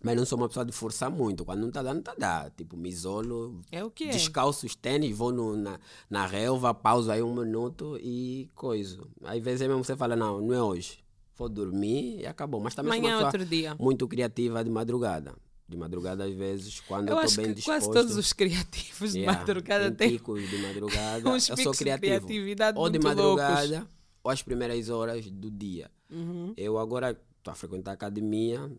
Mas não sou uma pessoa de forçar muito. Quando não está dando, está dando. Tipo, me isolo, É o que é. descalço os tênis, vou no, na, na relva, pauso aí um minuto e coisa. Às vezes é mesmo você fala, não, não é hoje. Vou dormir e acabou. Mas também sou Amanhã é uma muito criativa de madrugada. De madrugada, às vezes, quando eu Eu estou bem disposto. quase todos os criativos de Yeah, madrugada em têm picos de madrugada. uns eu picos sou criativo. ou de madrugada, loucos. ou às primeiras horas do dia. Uhum. Eu agora estou a frequentar a academia.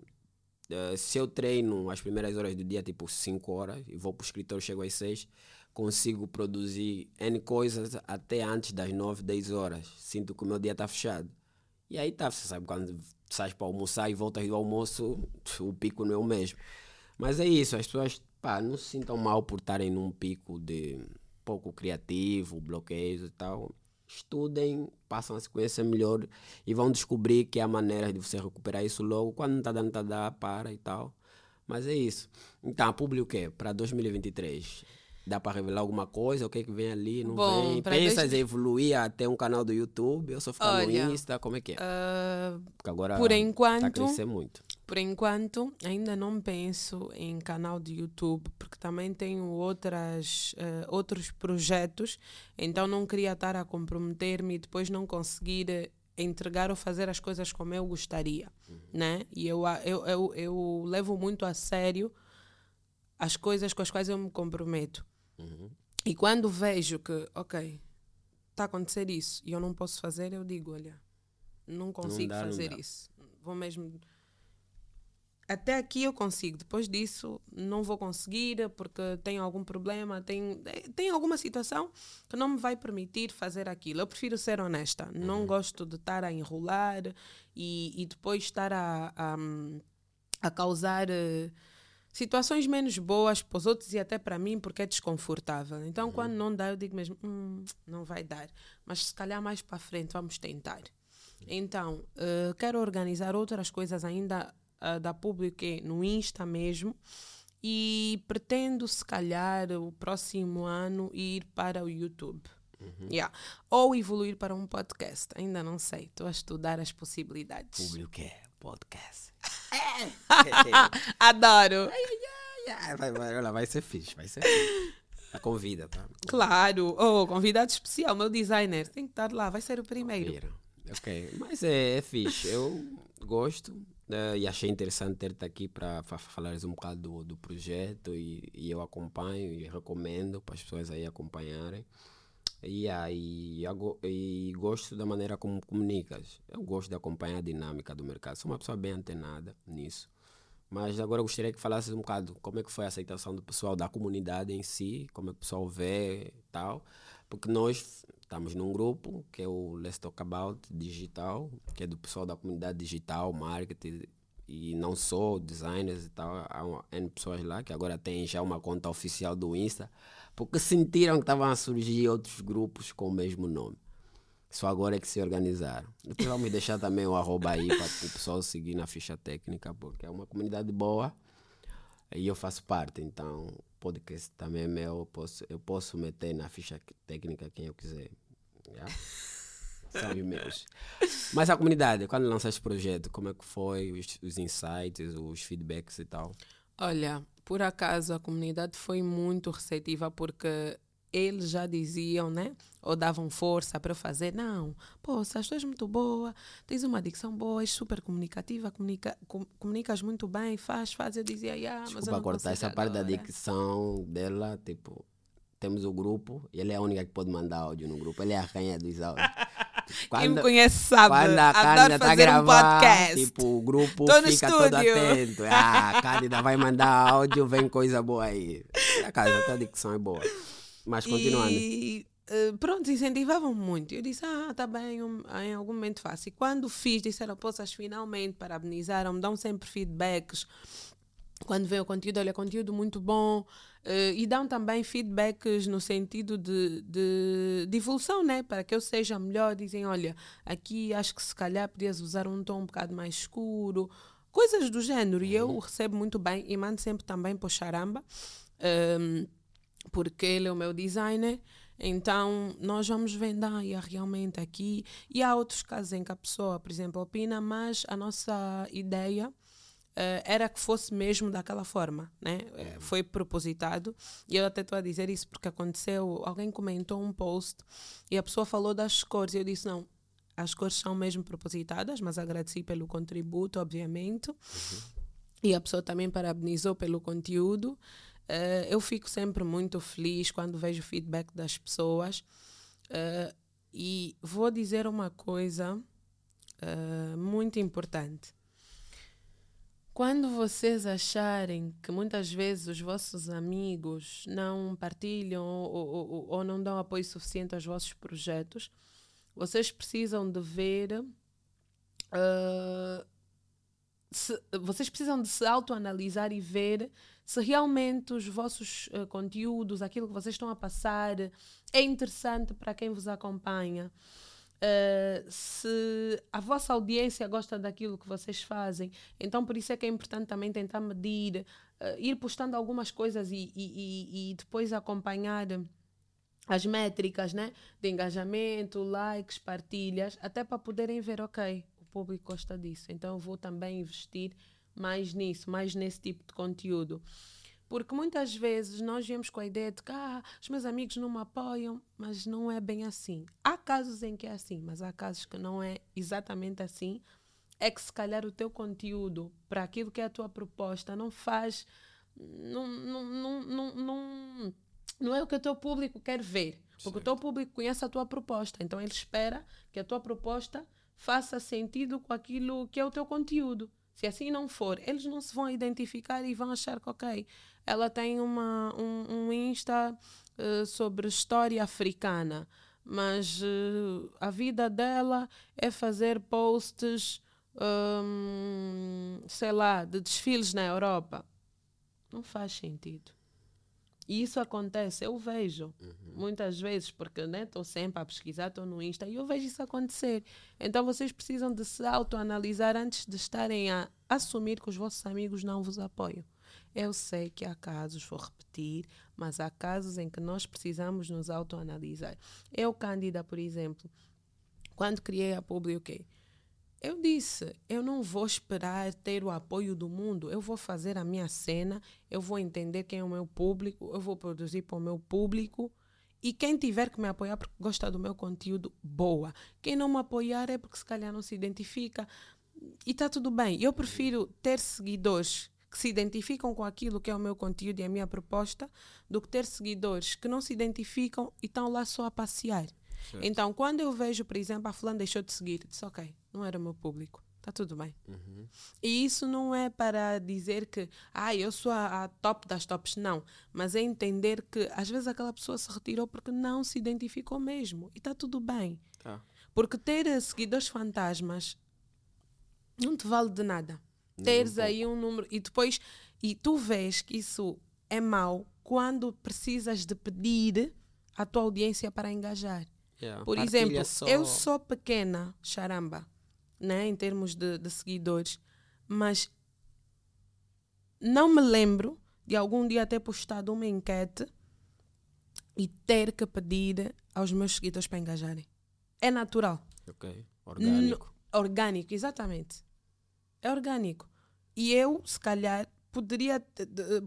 eh, se eu treino às primeiras horas do dia, tipo 5 horas, e vou para o escritório, chego às 6, consigo produzir N coisas até antes das 9, 10 horas. Sinto que o meu dia está fechado. E aí tá, você sabe, quando sais para almoçar e voltas do almoço, o pico não é o mesmo. Mas é isso, as pessoas pá, não se sintam mal por estarem num pico de pouco criativo, bloqueios e tal. Estudem, passam a se conhecer melhor e vão descobrir que há maneiras de você recuperar isso logo. Quando não está dando, está dando, para e tal. Mas é isso. Então, público o quê? Para 2023? Dá para revelar alguma coisa? O que é que vem ali? Não Bom, vem? Pensas dois- em evoluir até um canal do YouTube? Eu só ficar Olha, no Insta? Como é que é? Ah, Porque agora por a enquanto, crescer muito. por enquanto, ainda não penso em canal de YouTube, porque também tenho outras, eh, outros projetos, então não queria estar a comprometer-me e depois não conseguir eh, entregar ou fazer as coisas como eu gostaria, né? E eu, eu, eu, eu levo muito a sério as coisas com as quais eu me comprometo. Uhum. E quando vejo que, ok, está a acontecer isso e eu não posso fazer, eu digo, olha, não consigo dá, não fazer dá. isso. Vou mesmo. Até aqui eu consigo, depois disso não vou conseguir porque tenho algum problema, tem, tem alguma situação que não me vai permitir fazer aquilo. Eu prefiro ser honesta, não gosto de estar a enrolar e, e depois estar a, a, a causar eh, situações menos boas para os outros e até para mim porque é desconfortável. Então, quando não dá, eu digo mesmo, "Hum, não vai dar. Mas se calhar mais para frente vamos tentar. Então, eh, quero organizar outras coisas ainda ah, da público no Insta mesmo. E pretendo, se calhar, o próximo ano ir para o YouTube. Yeah. Ou evoluir para um podcast. Ainda não sei. Estou a estudar as possibilidades. Público é podcast. Adoro! Vai, vai, olha, vai ser fixe, vai ser fixe. A convida, tá? Claro! Oh, convidado especial, meu designer. Tem que estar lá, vai ser o primeiro. Vira. Ok, mas é, é fixe. Eu gosto eh, e achei interessante ter-te aqui para falares um bocado do, do projeto e, e eu acompanho e recomendo para as pessoas aí acompanharem. E eu go- e gosto da maneira como comunicas. Eu gosto de acompanhar a dinâmica do mercado. Sou uma pessoa bem antenada nisso. Mas agora eu gostaria que falasses um bocado como é que foi a aceitação do pessoal, da comunidade em si, como é que o pessoal vê e tal. Porque nós estamos num grupo que é o Let's Talk About Digital, que é do pessoal da comunidade digital, marketing e não só designers e tal. Há N pessoas lá que agora têm já uma conta oficial do Insta, porque sentiram que estavam a surgir outros grupos com o mesmo nome. Só agora é que se organizaram. Depois vamos deixar também o arroba aí para o pessoal seguir na ficha técnica, porque é uma comunidade boa e eu faço parte. Então, o podcast também é meu. Eu posso, eu posso meter na ficha técnica quem eu quiser. Yeah? Os meus. Mas a comunidade, quando lançaste esse projeto, como é que foi? Os, os insights, os feedbacks e tal? Olha, por acaso a comunidade foi muito receptiva porque eles já diziam, né? Ou davam força para eu fazer. Não, Sás, tu és muito boa, tens uma dicção boa, és super comunicativa, comunica, com- comunicas muito bem, faz, faz. Eu dizia, yeah, mas eu Desculpa não cortar essa parte da agora." dicção dela, tipo, temos o grupo e ele é a única que pode mandar áudio no grupo. Ele é a rainha dos áudios. Tipo, Quem me conhece sabe, quando a Cândida tá a fazer um tipo, o grupo Tô fica todo atento. Ah, a Cândida vai mandar áudio, vem coisa boa aí. A tua dicção é boa. Mas continuando. E eh, pronto, incentivavam muito. Eu disse, ah, tá bem, um- em algum momento faço. E quando fiz, disseram, poças, finalmente, parabenizaram, me dão sempre feedbacks. Quando vem o conteúdo, olha, conteúdo muito bom. Eh, e dão também feedbacks no sentido de, de, de evolução, né? Para que eu seja melhor. Dizem, olha, aqui acho que se calhar podias usar um tom um bocado mais escuro. Coisas do género. E eu recebo muito bem e mando sempre também para o Charamba. Ehm, porque ele é o meu designer. Então, nós vamos vendo, ah, e há realmente aqui. E há outros casos em que a pessoa, por exemplo, opina, mas a nossa ideia uh, era que fosse mesmo daquela forma, né? Uh, foi propositado. E eu até estou a dizer isso porque aconteceu, alguém comentou um post e a pessoa falou das cores. E eu disse, não, as cores são mesmo propositadas, mas agradeci pelo contributo, obviamente. Uhum. E a pessoa também parabenizou pelo conteúdo. Uh, eu fico sempre muito feliz quando vejo o feedback das pessoas. Uh, e vou dizer uma coisa uh, muito importante. Quando vocês acharem que muitas vezes os vossos amigos não partilham ou, ou, ou não dão apoio suficiente aos vossos projetos, vocês precisam de ver. Uh, se, vocês precisam de se autoanalisar e ver se realmente os vossos uh, conteúdos, aquilo que vocês estão a passar, é interessante para quem vos acompanha. Uh, se a vossa audiência gosta daquilo que vocês fazem. Então, por isso é que é importante também tentar medir, uh, ir postando algumas coisas e, e, e, depois acompanhar as métricas né? de engajamento, likes, partilhas, até para poderem ver, ok, o público gosta disso. Então, eu vou também investir mais nisso, mais nesse tipo de conteúdo. Porque muitas vezes nós viemos com a ideia de que ah, os meus amigos não me apoiam, mas não é bem assim. Há casos em que é assim, mas há casos que não é exatamente assim. É que se calhar o teu conteúdo para aquilo que é a tua proposta não faz. Não, não, não, não, não, não é o que o teu público quer ver. Porque certo. o teu público conhece a tua proposta. Então ele espera que a tua proposta faça sentido com aquilo que é o teu conteúdo. Se assim não for, eles não se vão identificar e vão achar que, ok, ela tem uma, um, um Insta uh, sobre história africana, mas uh, a vida dela é fazer posts, um, sei lá, de desfiles na Europa. Não faz sentido. E isso acontece, eu vejo uhum. muitas vezes, porque estou né, sempre a pesquisar, estou no Insta e eu vejo isso acontecer. Então vocês precisam de se autoanalisar antes de estarem a assumir que os vossos amigos não vos apoiam. Eu sei que há casos, vou repetir, mas há casos em que nós precisamos nos autoanalisar. Eu, Cândida, por exemplo, quando criei a Public, eu disse, eu não vou esperar ter o apoio do mundo, eu vou fazer a minha cena, eu vou entender quem é o meu público, eu vou produzir para o meu público e quem tiver que me apoiar porque gosta do meu conteúdo, boa. Quem não me apoiar é porque se calhar não se identifica e está tudo bem. Eu prefiro ter seguidores que se identificam com aquilo que é o meu conteúdo e a minha proposta, do que ter seguidores que não se identificam e estão lá só a passear. Certo. Então, quando eu vejo, por exemplo, a fulana deixou de seguir, disse, ok, não era o meu público. Está tudo bem. Uhum. E isso não é para dizer que ah, eu sou a, a, top das tops, não. Mas é entender que às vezes aquela pessoa se retirou porque não se identificou mesmo. E está tudo bem. Tá. Porque ter seguidores fantasmas não te vale de nada teres aí um número e depois e tu vês que isso é mau quando precisas de pedir a tua audiência para engajar. Yeah, Por exemplo, só... eu sou pequena, charamba, né, em termos de, de seguidores, mas não me lembro de algum dia ter postado uma enquete e ter que pedir aos meus seguidores para engajarem. É natural. Ok. Orgânico. N orgânico, exatamente. É orgânico. E eu, se calhar, poderia,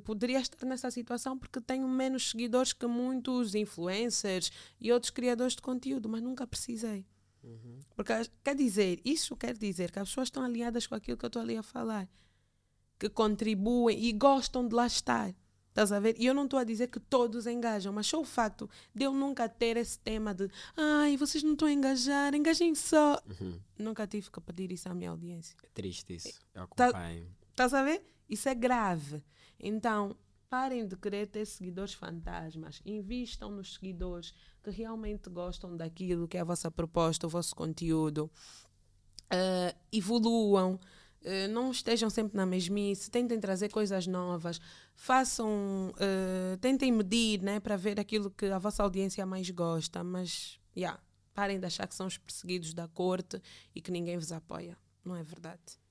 poderia estar nessa situação porque tenho menos seguidores que muitos influencers e outros criadores de conteúdo, mas nunca precisei. Uhum. Porque quer dizer, isso quer dizer que as pessoas estão alinhadas com aquilo que eu estou ali a falar, que contribuem e gostam de lá estar. Estás a ver? E eu não estou a dizer que todos engajam, mas só o facto de eu nunca ter esse tema de ai, vocês não estão a engajar, engajem só. Uhum. Nunca tive que pedir isso à minha audiência. É triste isso. Eu tá acompanho. Tá, Estás a ver? Isso é grave. Então, parem de querer ter seguidores fantasmas. Invistam nos seguidores que realmente gostam daquilo que é a vossa proposta, o vosso conteúdo. Uh, evoluam. Uh, não estejam sempre na mesmice, tentem trazer coisas novas, façam, uh, tentem medir né, para ver aquilo que a vossa audiência mais gosta, mas yeah, parem de achar que são os perseguidos da corte e que ninguém vos apoia. Não é verdade.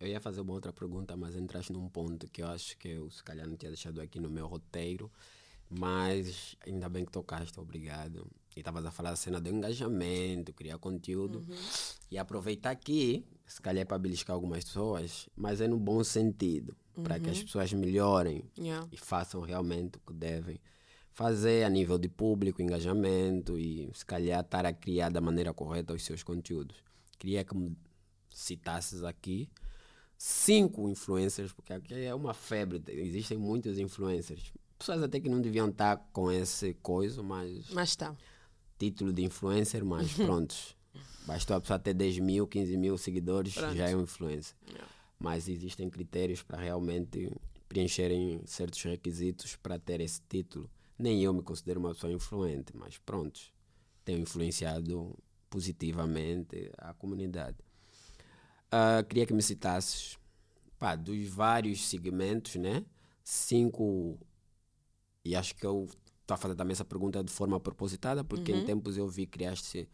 Eu ia fazer uma outra pergunta, mas entraste num ponto que eu acho que eu se calhar não tinha deixado aqui no meu roteiro. Mas ainda bem que tocaste, obrigado. E estavas a falar da cena do engajamento, criar conteúdo. Uhum. E aproveitar aqui, se calhar é para beliscar algumas pessoas, mas é no bom sentido, para que as pessoas melhorem Yeah. e façam realmente o que devem fazer a nível de público, engajamento e se calhar estar a criar da maneira correta os seus conteúdos. Queria que me citasses aqui cinco influencers, porque aqui é uma febre, existem muitos influencers. Pessoas até que não deviam estar com esse coisa, mas Mas tá. título de influencer, mas prontos. Bastou a pessoa ter 10 mil, 15 mil seguidores, Pronto. já é um influencer. Mas existem critérios para realmente preencherem certos requisitos para ter esse título. Nem eu me considero uma pessoa influente, mas prontos. Tenho influenciado positivamente a comunidade. Ah, queria que me citasses pá, dos vários segmentos, né? Cinco e acho que eu estou a fazer também essa pergunta de forma propositada, porque em tempos eu vi criaste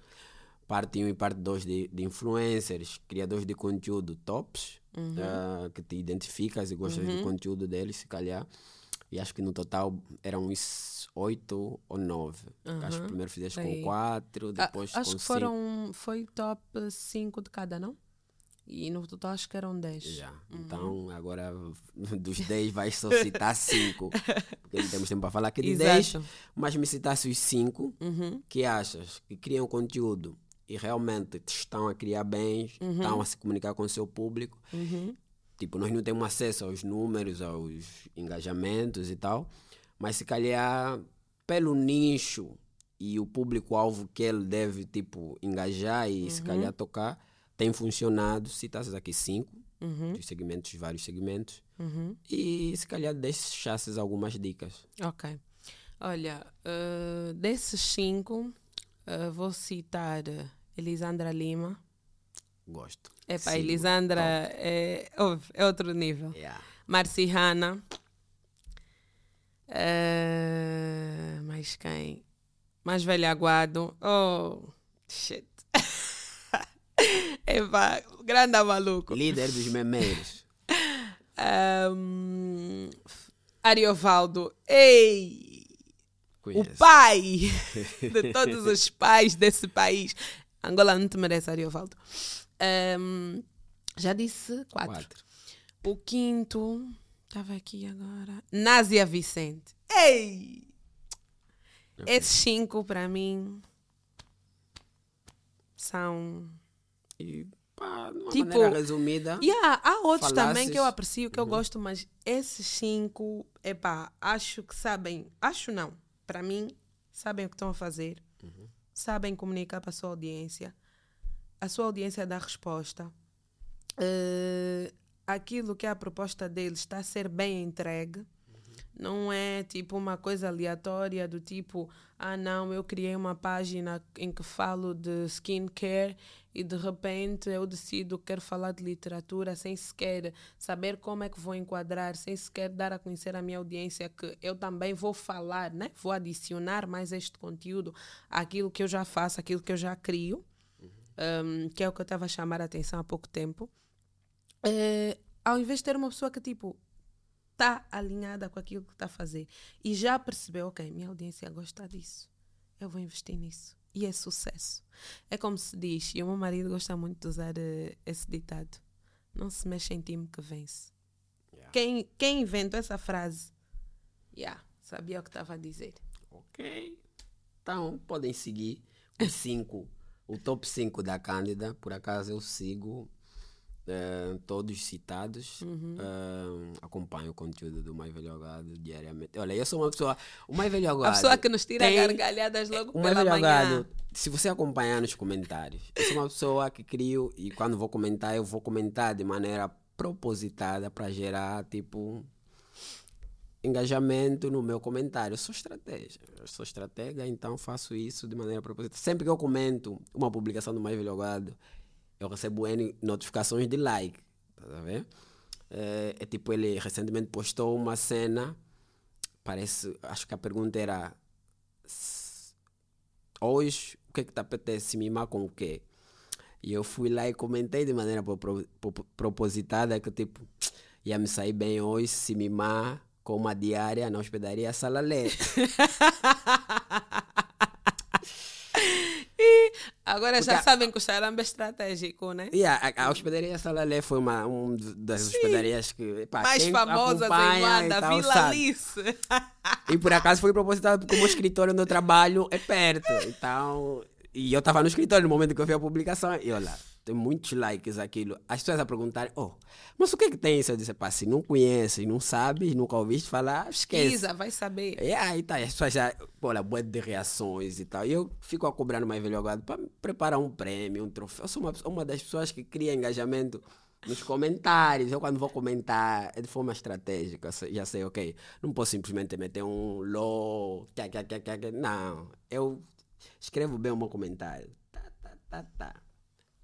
parte 1 e parte 2 de, de influencers, criadores de conteúdo tops, ah, que te identificas e gostas do conteúdo deles, se calhar. E acho que no total eram uns oito ou nove. Acho que primeiro fizeste Aí. com quatro, Ah, depois acho com que foram. Foi top 5 de cada, não? E no total acho que eram 10. Já. Então, agora dos 10 vais só citar 5. Porque não temos tempo para falar aqui de 10. Exato. Mas me citasse os 5 Uhum. que achas que criam conteúdo e realmente te estão a criar bens, Uhum. estão a se comunicar com o seu público. Tipo, nós não temos acesso aos números, aos engajamentos e tal. Mas se calhar, pelo nicho e o público-alvo que ele deve, tipo, engajar e se calhar tocar, tem funcionado. Citasses aqui cinco, dos segmentos, vários segmentos. E se calhar deixasses algumas dicas. Ok. Olha, eh, desses cinco, eh, vou citar eh, Elisandra Lima. Gosto. Epá, Sigo. Elisandra é, é outro nível. Yeah. Marci Hanna. Eh, mais quem? Mais velho aguado. Oh, shit. Epá, grande maluco. Líder dos memeiros. Um, Ariovaldo. Ei! O Conheço. pai de todos os pais desse país. Angola não te merece, Ariovaldo. Um, já disse quatro. Quatro. O quinto, estava aqui agora. Násia Vicente. Ei! Esses cinco, para mim, são. E pá, de uma Tipo, maneira resumida. Yeah, há outros também que eu Falasses. aprecio, que eu gosto, mas esses cinco, epá, acho que sabem. Acho não. Para mim, sabem o que estão a fazer. Sabem comunicar para a sua audiência. A sua audiência dá resposta. Eh, aquilo que é a proposta deles está a ser bem entregue. Não é tipo uma coisa aleatória do tipo, ah não, eu criei uma página em que falo de skincare e de repente eu decido que quero falar de literatura sem sequer saber como é que vou enquadrar, sem sequer dar a conhecer à minha audiência que eu também vou falar, né? Vou adicionar mais este conteúdo àquilo que eu já faço, aquilo que eu já crio, um, que é o que eu estava a chamar a atenção há pouco tempo. Eh, ao invés de ter uma pessoa que tipo está alinhada com aquilo que está a fazer e já percebeu, ok, minha audiência gosta disso, eu vou investir nisso. E é sucesso. É como se diz, e o meu marido gosta muito de usar eh, esse ditado: não se mexe em time que vence. Yeah. Quem, quem inventou essa frase, yeah, sabia o que estava a dizer. Ok. Então, podem seguir os cinco, o top 5 da Cândida. Por acaso eu sigo eh, todos citados. Eh, acompanho o conteúdo do Mais Velho Gado diariamente. Olha, eu sou uma pessoa. O Mais Velho Gado. A pessoa que nos tira tem- gargalhadas logo o Mais pela Velho manhã. Se você acompanhar nos comentários, eu sou uma pessoa que crio e quando vou comentar, eu vou comentar de maneira propositada para gerar, tipo, engajamento no meu comentário. Eu sou estratégia. Eu sou estratega, então faço isso de maneira propositada. Sempre que eu comento uma publicação do Mais Velho Gado, eu recebo N notificações de like. Tá a ver? É, é tipo, ele recentemente postou uma cena. Parece, acho que a pergunta era "S- hoje o que é que te apetece mimar com o quê? E eu fui lá e comentei de maneira pro- pro- pro- propositada que tipo, ia me sair bem hoje se mimar com uma diária na hospedaria Salalé. Agora já Porque- sabem que o charamba é estratégico, né? Yeah, a, a hospedaria Salalé foi uma um das hospedarias que pá, Mais quem famosas em Luanda, tal Vila sabe. Alice. E por acaso foi propositado porque o meu escritório onde eu trabalho é perto. Então, e eu estava no escritório no momento que eu vi a publicação e olha, tem muitos likes aquilo. As pessoas a perguntarem, oh, mas o que é que tem isso? Eu disse, pá, se não conheces, não sabes, nunca ouviste falar, esquece. Isa, vai saber. E aí tá, as pessoas já, olha, boa de reações e tal. E eu fico a cobrar no mais velho agora para preparar um prêmio, um troféu. Eu sou uma, uma das pessoas que cria engajamento nos comentários. Eu quando vou comentar é de forma estratégica. Já sei, ok, não posso simplesmente meter um tchá. não. Eu escrevo bem o meu comentário. Tá, tá, tá, tá.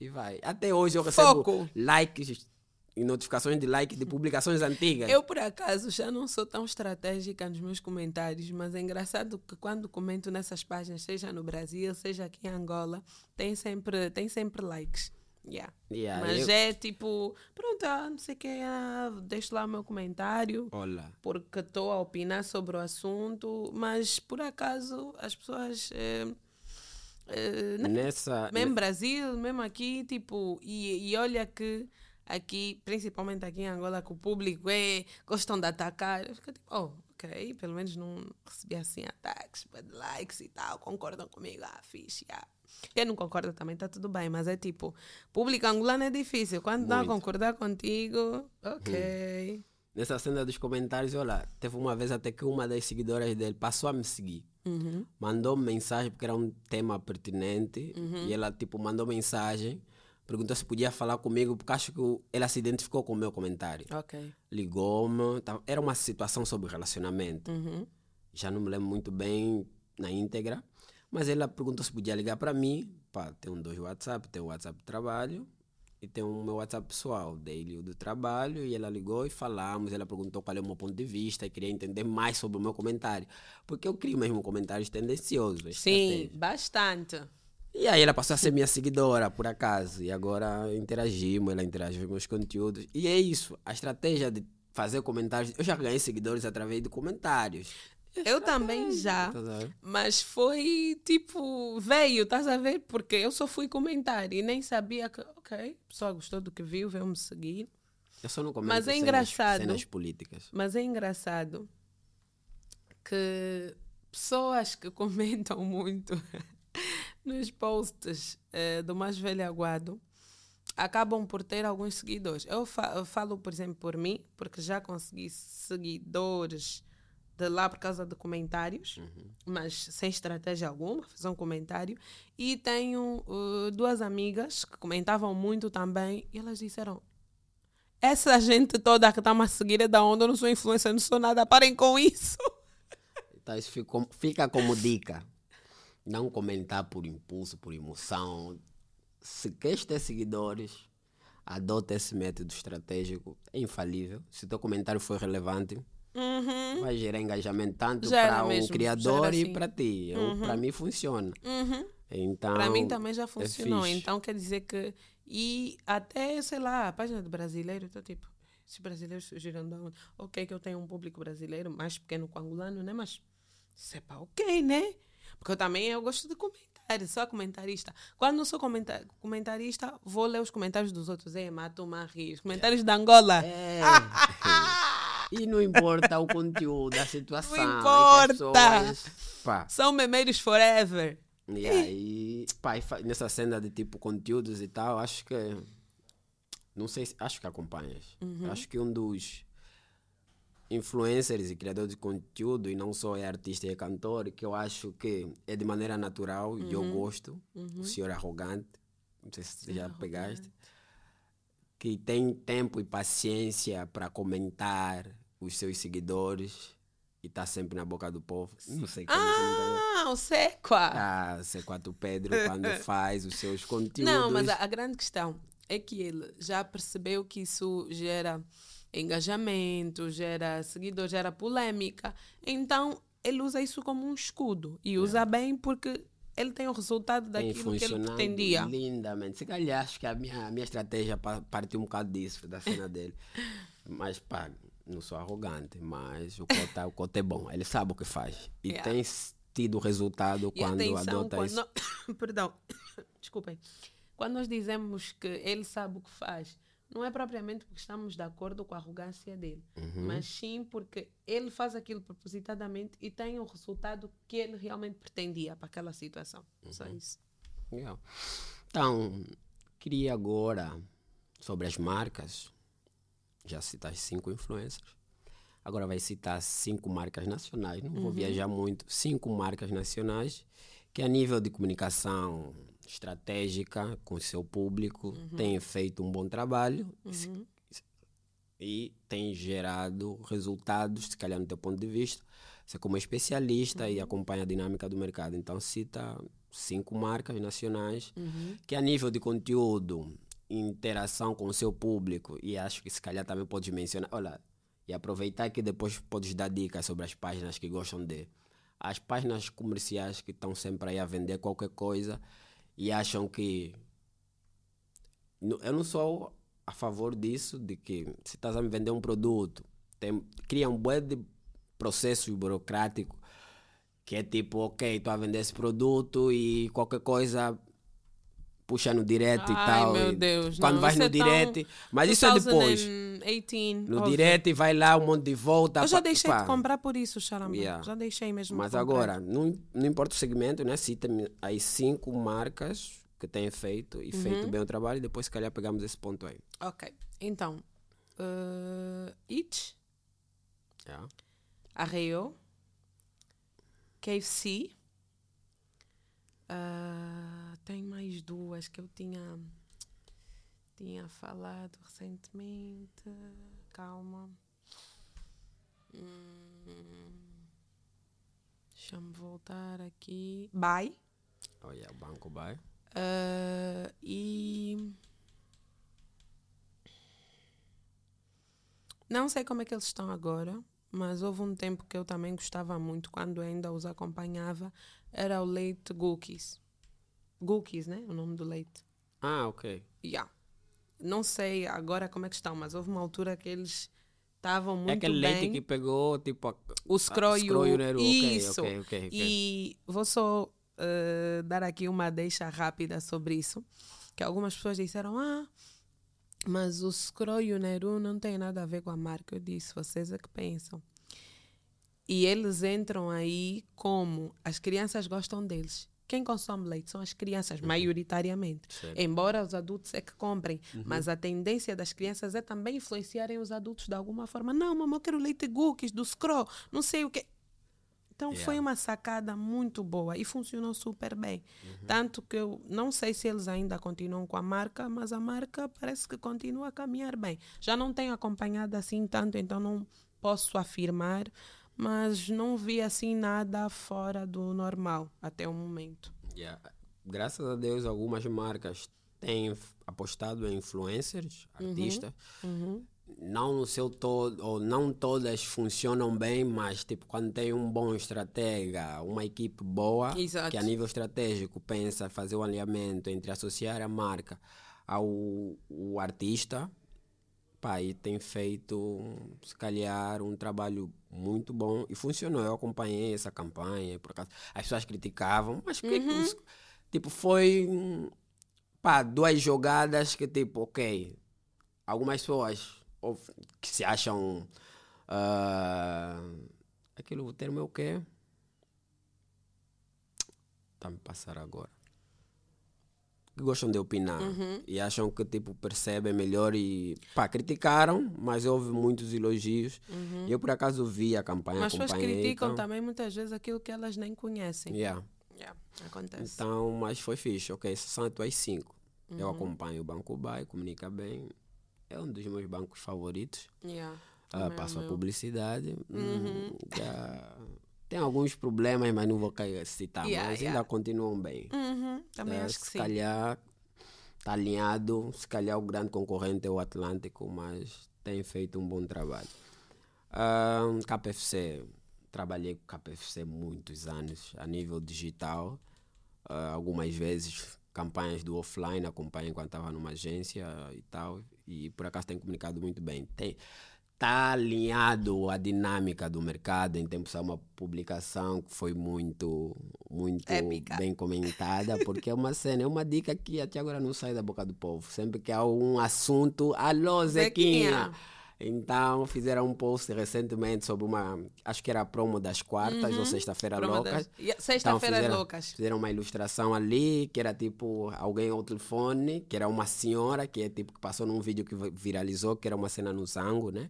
E vai. Até hoje eu recebo Foco. likes e notificações de like de publicações antigas. Eu, por acaso, já não sou tão estratégica nos meus comentários, mas é engraçado que quando comento nessas páginas, seja no Brasil, seja aqui em Angola, tem sempre, tem sempre likes. Yeah. Yeah, mas eu- é tipo, pronto, ah, não sei o que, ah, deixo lá o meu comentário, Olha. porque estou a opinar sobre o assunto, mas por acaso as pessoas. eh, eh, Nessa. mesmo Brasil, mesmo aqui, tipo, e, e olha que aqui, principalmente aqui em Angola, que o público é, gostam de atacar. Eu fico tipo, oh, ok, pelo menos não recebi assim ataques, bad likes e tal, concordam comigo, ah, fixe, ah. Quem não concorda também está tudo bem, mas é tipo, público angolano é difícil. Quando Muito. concordar contigo, ok. Nessa cena dos comentários, olha, teve uma vez até que uma das seguidoras dele passou a me seguir. Uhum. Mandou mensagem porque era um tema pertinente e ela tipo mandou mensagem, perguntou se podia falar comigo porque acho que ela se identificou com o meu comentário. Ok. Ligou-me, era uma situação sobre relacionamento. Uhum. Já não me lembro muito bem na íntegra, mas ela perguntou se podia ligar para mim. Pá, tem um dois WhatsApp, tem o WhatsApp do trabalho e tem o meu WhatsApp pessoal, dele o do trabalho. E ela ligou e falamos. Ela perguntou qual é o meu ponto de vista e queria entender mais sobre o meu comentário, porque eu crio mesmo comentários tendenciosos. Sim, estratégias. bastante. E aí ela passou a ser minha seguidora, por acaso. E agora interagimos, ela interage com meus conteúdos. E é isso, a estratégia de fazer comentários. Eu já ganhei seguidores através de comentários. Eu também já. Tá? Mas foi tipo, veio, estás a ver? Porque eu só fui comentar e nem sabia que, ok, a pessoa gostou do que viu, veio me seguir. Eu só não comento Mas é cenas- engraçado. cenas políticas. Mas é engraçado que pessoas que comentam muito nos posts eh, do Mais Velho Aguado acabam por ter alguns seguidores. Eu, fa- eu falo, por exemplo, por mim, porque já consegui seguidores de lá por causa de comentários, mas sem estratégia alguma, fazer um comentário. E tenho uh, duas amigas que comentavam muito também, e elas disseram: essa gente toda que está a seguir é da onde eu não sou influencer, não sou nada, parem com isso. Então isso fica, fica como dica. Não comentar por impulso, por emoção. Se queres ter seguidores, adota esse método estratégico. É infalível. Se o teu comentário for relevante, Uhum, vai gerar engajamento tanto para o criador gera e para ti. Para mim funciona. uhum. Então, Para mim também já funcionou. fixe. então quer dizer que. E até, sei lá, a página do brasileiro, tô tipo, esses brasileiros surgiram da onde? Ok, que eu tenho um público brasileiro mais pequeno que o angolano, né? Mas isso é pá, ok, né? Porque eu também eu gosto de comentário, sou comentarista. Quando não sou comenta- comentarista, vou ler os comentários dos outros. É, mato-me a rir. Os comentários da Angola. É. e não importa o conteúdo, a situação. Não importa. pessoas, São memeiros forever. E aí, pá, nessa cena de tipo conteúdos e tal, acho que. Não sei se. Acho que acompanhas. Acho que um dos influencers e criadores de conteúdo, e não só é artista e é cantor, que eu acho que é de maneira natural e eu gosto. O senhor arrogante. Não sei se já pegaste. Que tem tempo e paciência para comentar os seus seguidores e tá sempre na boca do povo. Não sei como. viu. Ah, o Sequa. Ah, C4 Pedro quando faz os seus conteúdos. Não, mas a, a grande questão é que ele já percebeu que isso gera engajamento, gera seguidor, gera polêmica. Então, ele usa isso como um escudo. E usa bem porque ele tem o resultado daquilo que ele pretendia. lindamente. Se calhar acho que a minha, a minha estratégia pa- partiu um bocado disso, da cena dele. Mas, pá, não sou arrogante, mas o Cota, o Cota é bom. Ele sabe o que faz. E Yeah. tem tido resultado E quando atenção, adota quando isso. não- perdão. desculpem, quando nós dizemos que ele sabe o que faz, não é propriamente porque estamos de acordo com a arrogância dele, Uhum. mas sim porque ele faz aquilo propositadamente e tem o resultado que ele realmente pretendia para aquela situação. Só Uhum. isso. Yeah. Então, queria agora, sobre as marcas, já citaste cinco influencers. Agora vai citar cinco marcas nacionais, não vou viajar muito. Cinco marcas nacionais que, a nível de comunicação estratégica com o seu público, têm feito um bom trabalho Uhum. e têm gerado resultados, se calhar no teu ponto de vista. Você como especialista e acompanha a dinâmica do mercado. Então cita cinco marcas nacionais que a nível de conteúdo, interação com o seu público, e acho que se calhar também podes mencionar, olha, e aproveitar que depois podes dar dicas sobre as páginas que gostam de. As páginas comerciais que estão sempre aí a vender qualquer coisa e acham que eu não sou a favor disso, de que se estás a me vender um produto, tem, cria um bué de processo burocrático que é tipo, ok, estou a vender esse produto e qualquer coisa puxa no direct e Ai, tal. meu e Deus, Quando não, vais no é tão direct, mas isso é depois. 2018, No óbvio. direct vai lá um monte de volta. Eu já deixei pá. de comprar por isso, Charamba. Yeah. Já deixei mesmo Mas agora, não, não importa o segmento, né? Cita-me aí cinco marcas que têm feito e feito Uhum. bem o trabalho e depois se calhar pegamos esse ponto aí. Ok, então. Uh, It, Yeah. Arreo, KFC. ah, tem mais duas que eu tinha, tinha falado recentemente. Calma. Hum, Deixa-me voltar aqui. Bye. Oh, yeah, Banco Buy. Ah, e. Não sei como é que eles estão agora, mas houve um tempo que eu também gostava muito, quando ainda os acompanhava, era o leite Gookies. Gookies, né? O nome do leite. Ah, ok. Yeah. Não sei agora como é que estão, mas houve uma altura que eles estavam muito é aquele bem. leite que pegou, tipo, a, O scroio. ok, Isso. ok, ok, ok. E vou só eh, dar aqui uma deixa rápida sobre isso. Que algumas pessoas disseram, ah, mas o scroio Neru não tem nada a ver com a marca. Eu disse, vocês é que pensam. E eles entram aí como as crianças gostam deles. Quem consome leite são as crianças, maioritariamente. Certo. Embora os adultos é que comprem. Mas a tendência das crianças é também influenciarem os adultos de alguma forma. Não, mamãe, eu quero leite cookies do Scro, não sei o que. Então foi Yeah. uma sacada muito boa e funcionou super bem. Tanto que eu não sei se eles ainda continuam com a marca, mas a marca parece que continua a caminhar bem. Já não tenho acompanhado assim tanto, então não posso afirmar, mas não vi assim nada fora do normal até o momento. Yeah. Graças a Deus, algumas marcas têm apostado em influencers, artistas. Uhum. Não no seu todo, ou não todas funcionam bem, mas tipo, quando tem um bom estratega, uma equipe boa, Exato. que a nível estratégico pensa fazer o alinhamento entre associar a marca ao o artista, pá, e tem feito, se calhar, um trabalho muito bom e funcionou. Eu acompanhei essa campanha, por acaso as pessoas criticavam, mas que, que os- tipo, foi pá, duas jogadas que tipo, ok, algumas pessoas ou que se acham ah, aquilo, o termo é o quê? Tá me passar agora. Que gostam de opinar e acham que tipo percebem melhor e pá, criticaram, mas houve muitos elogios. Eu por acaso vi a campanha, Mas as pessoas criticam então, também muitas vezes aquilo que elas nem conhecem. yeah. Yeah, acontece. Então, mas foi fixe. Ok, são as tuas cinco. Eu Uhum. acompanho o Banco Bay, comunica bem. É um dos meus bancos favoritos. Yeah, o passo a publicidade. Hum, Uhum. Tem alguns problemas, mas não vou citar. Yeah, mas yeah. ainda continuam bem. Uhum, também É, acho que se sim. calhar está alinhado, se calhar o grande concorrente é o Atlântico, mas tem feito um bom trabalho. Ah, KPFC, trabalhei com KPFC muitos anos a nível digital, ah, algumas vezes campanhas do offline, acompanhei enquanto estava numa agência e tal, e por acaso tem comunicado muito bem. Tem, está alinhado à dinâmica do mercado. Em tempos há uma publicação que foi muito, muito Épica. bem comentada, porque é uma cena, é uma dica que até agora não sai da boca do povo. Sempre que há um assunto, alô Zequinha! Zequinha. Então fizeram um post recentemente sobre uma, acho que era a promo das quartas ou sexta-feira loucas. das- Yeah, Então, Sexta-feira fizeram- loucas. Fizeram uma ilustração ali, que era tipo alguém ao telefone, que era uma senhora, que é tipo que passou num vídeo que vi- viralizou, que era uma cena no Zango, né?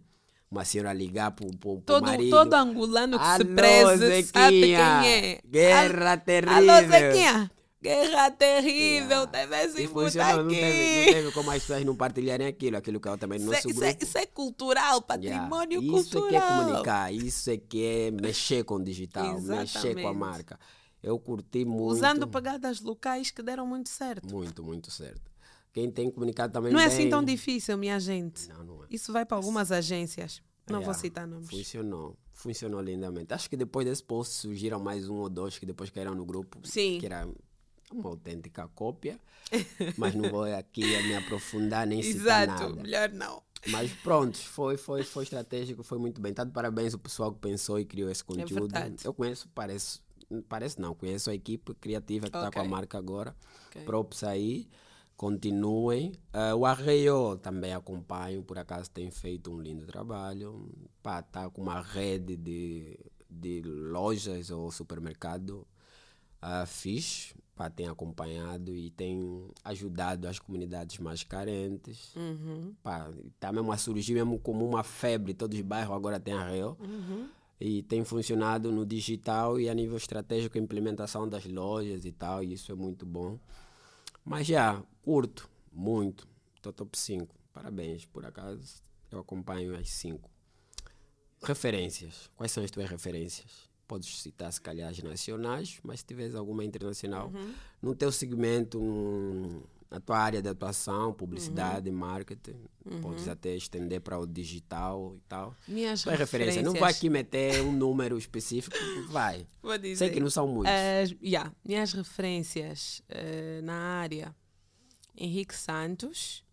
Uma senhora ligar pro, pro, pro Todo, marido. todo angolano que se Alô, preze sabe quem Zequinha! é. Guerra terrível! Alô, Zequinha! Guerra terrível, Yeah. teve esse E puta funcionou, não aqui. teve, não teve como as pessoas não partilharem aquilo, aquilo que eu também no Isso é- nosso isso, é, isso é cultural, Yeah. patrimônio Isso cultural. é que é comunicar, isso é que é mexer com o digital, mexer com a Exatamente. marca. Eu curti muito. Usando pegadas locais que deram muito certo. Muito, muito certo. Quem tem comunicado também Não é bem- assim tão difícil, minha gente. Não, não é. Isso vai para algumas agências. Não vou Yeah, citar nomes. Funcionou. Funcionou lindamente. Acho que depois desse post surgiram mais um ou dois que depois caíram no grupo. Sim. Que era uma autêntica cópia. mas não vou aqui me aprofundar nem citar Exato, nada. melhor não. Mas pronto, foi, foi, foi estratégico, foi muito bem. Tá de parabéns o pessoal que pensou e criou esse conteúdo. É. Eu conheço, parece, parece não, conheço a equipe criativa que está com a marca agora. Ok. Props aí, continuem. Ah, o Arreio também acompanho, por acaso tem feito um lindo trabalho. Pá, tá com uma rede de, de lojas ou supermercado uh, fixe. Pá, tem acompanhado e tem ajudado as comunidades mais carentes. Uhum. Pá, tá mesmo a surgir mesmo como uma febre. Todos os bairros agora têm Arreio. Uhum. E tem funcionado no digital e a nível estratégico, a implementação das lojas e tal, e isso é muito bom. Mas já, curto, muito. Tô top 5. Parabéns, por acaso eu acompanho as 5. Referências. Quais são as tuas referências? Podes citar, se calhar, as nacionais, mas se tiveres alguma internacional, no teu segmento, na tua área de atuação, publicidade, marketing, podes até estender para o digital e tal. Minhas Tua referência. Não vou aqui meter um número específico, vai. Vou dizer. Sei que não são muitos. As- yeah, minhas referências eh, na área. Henrique Santos,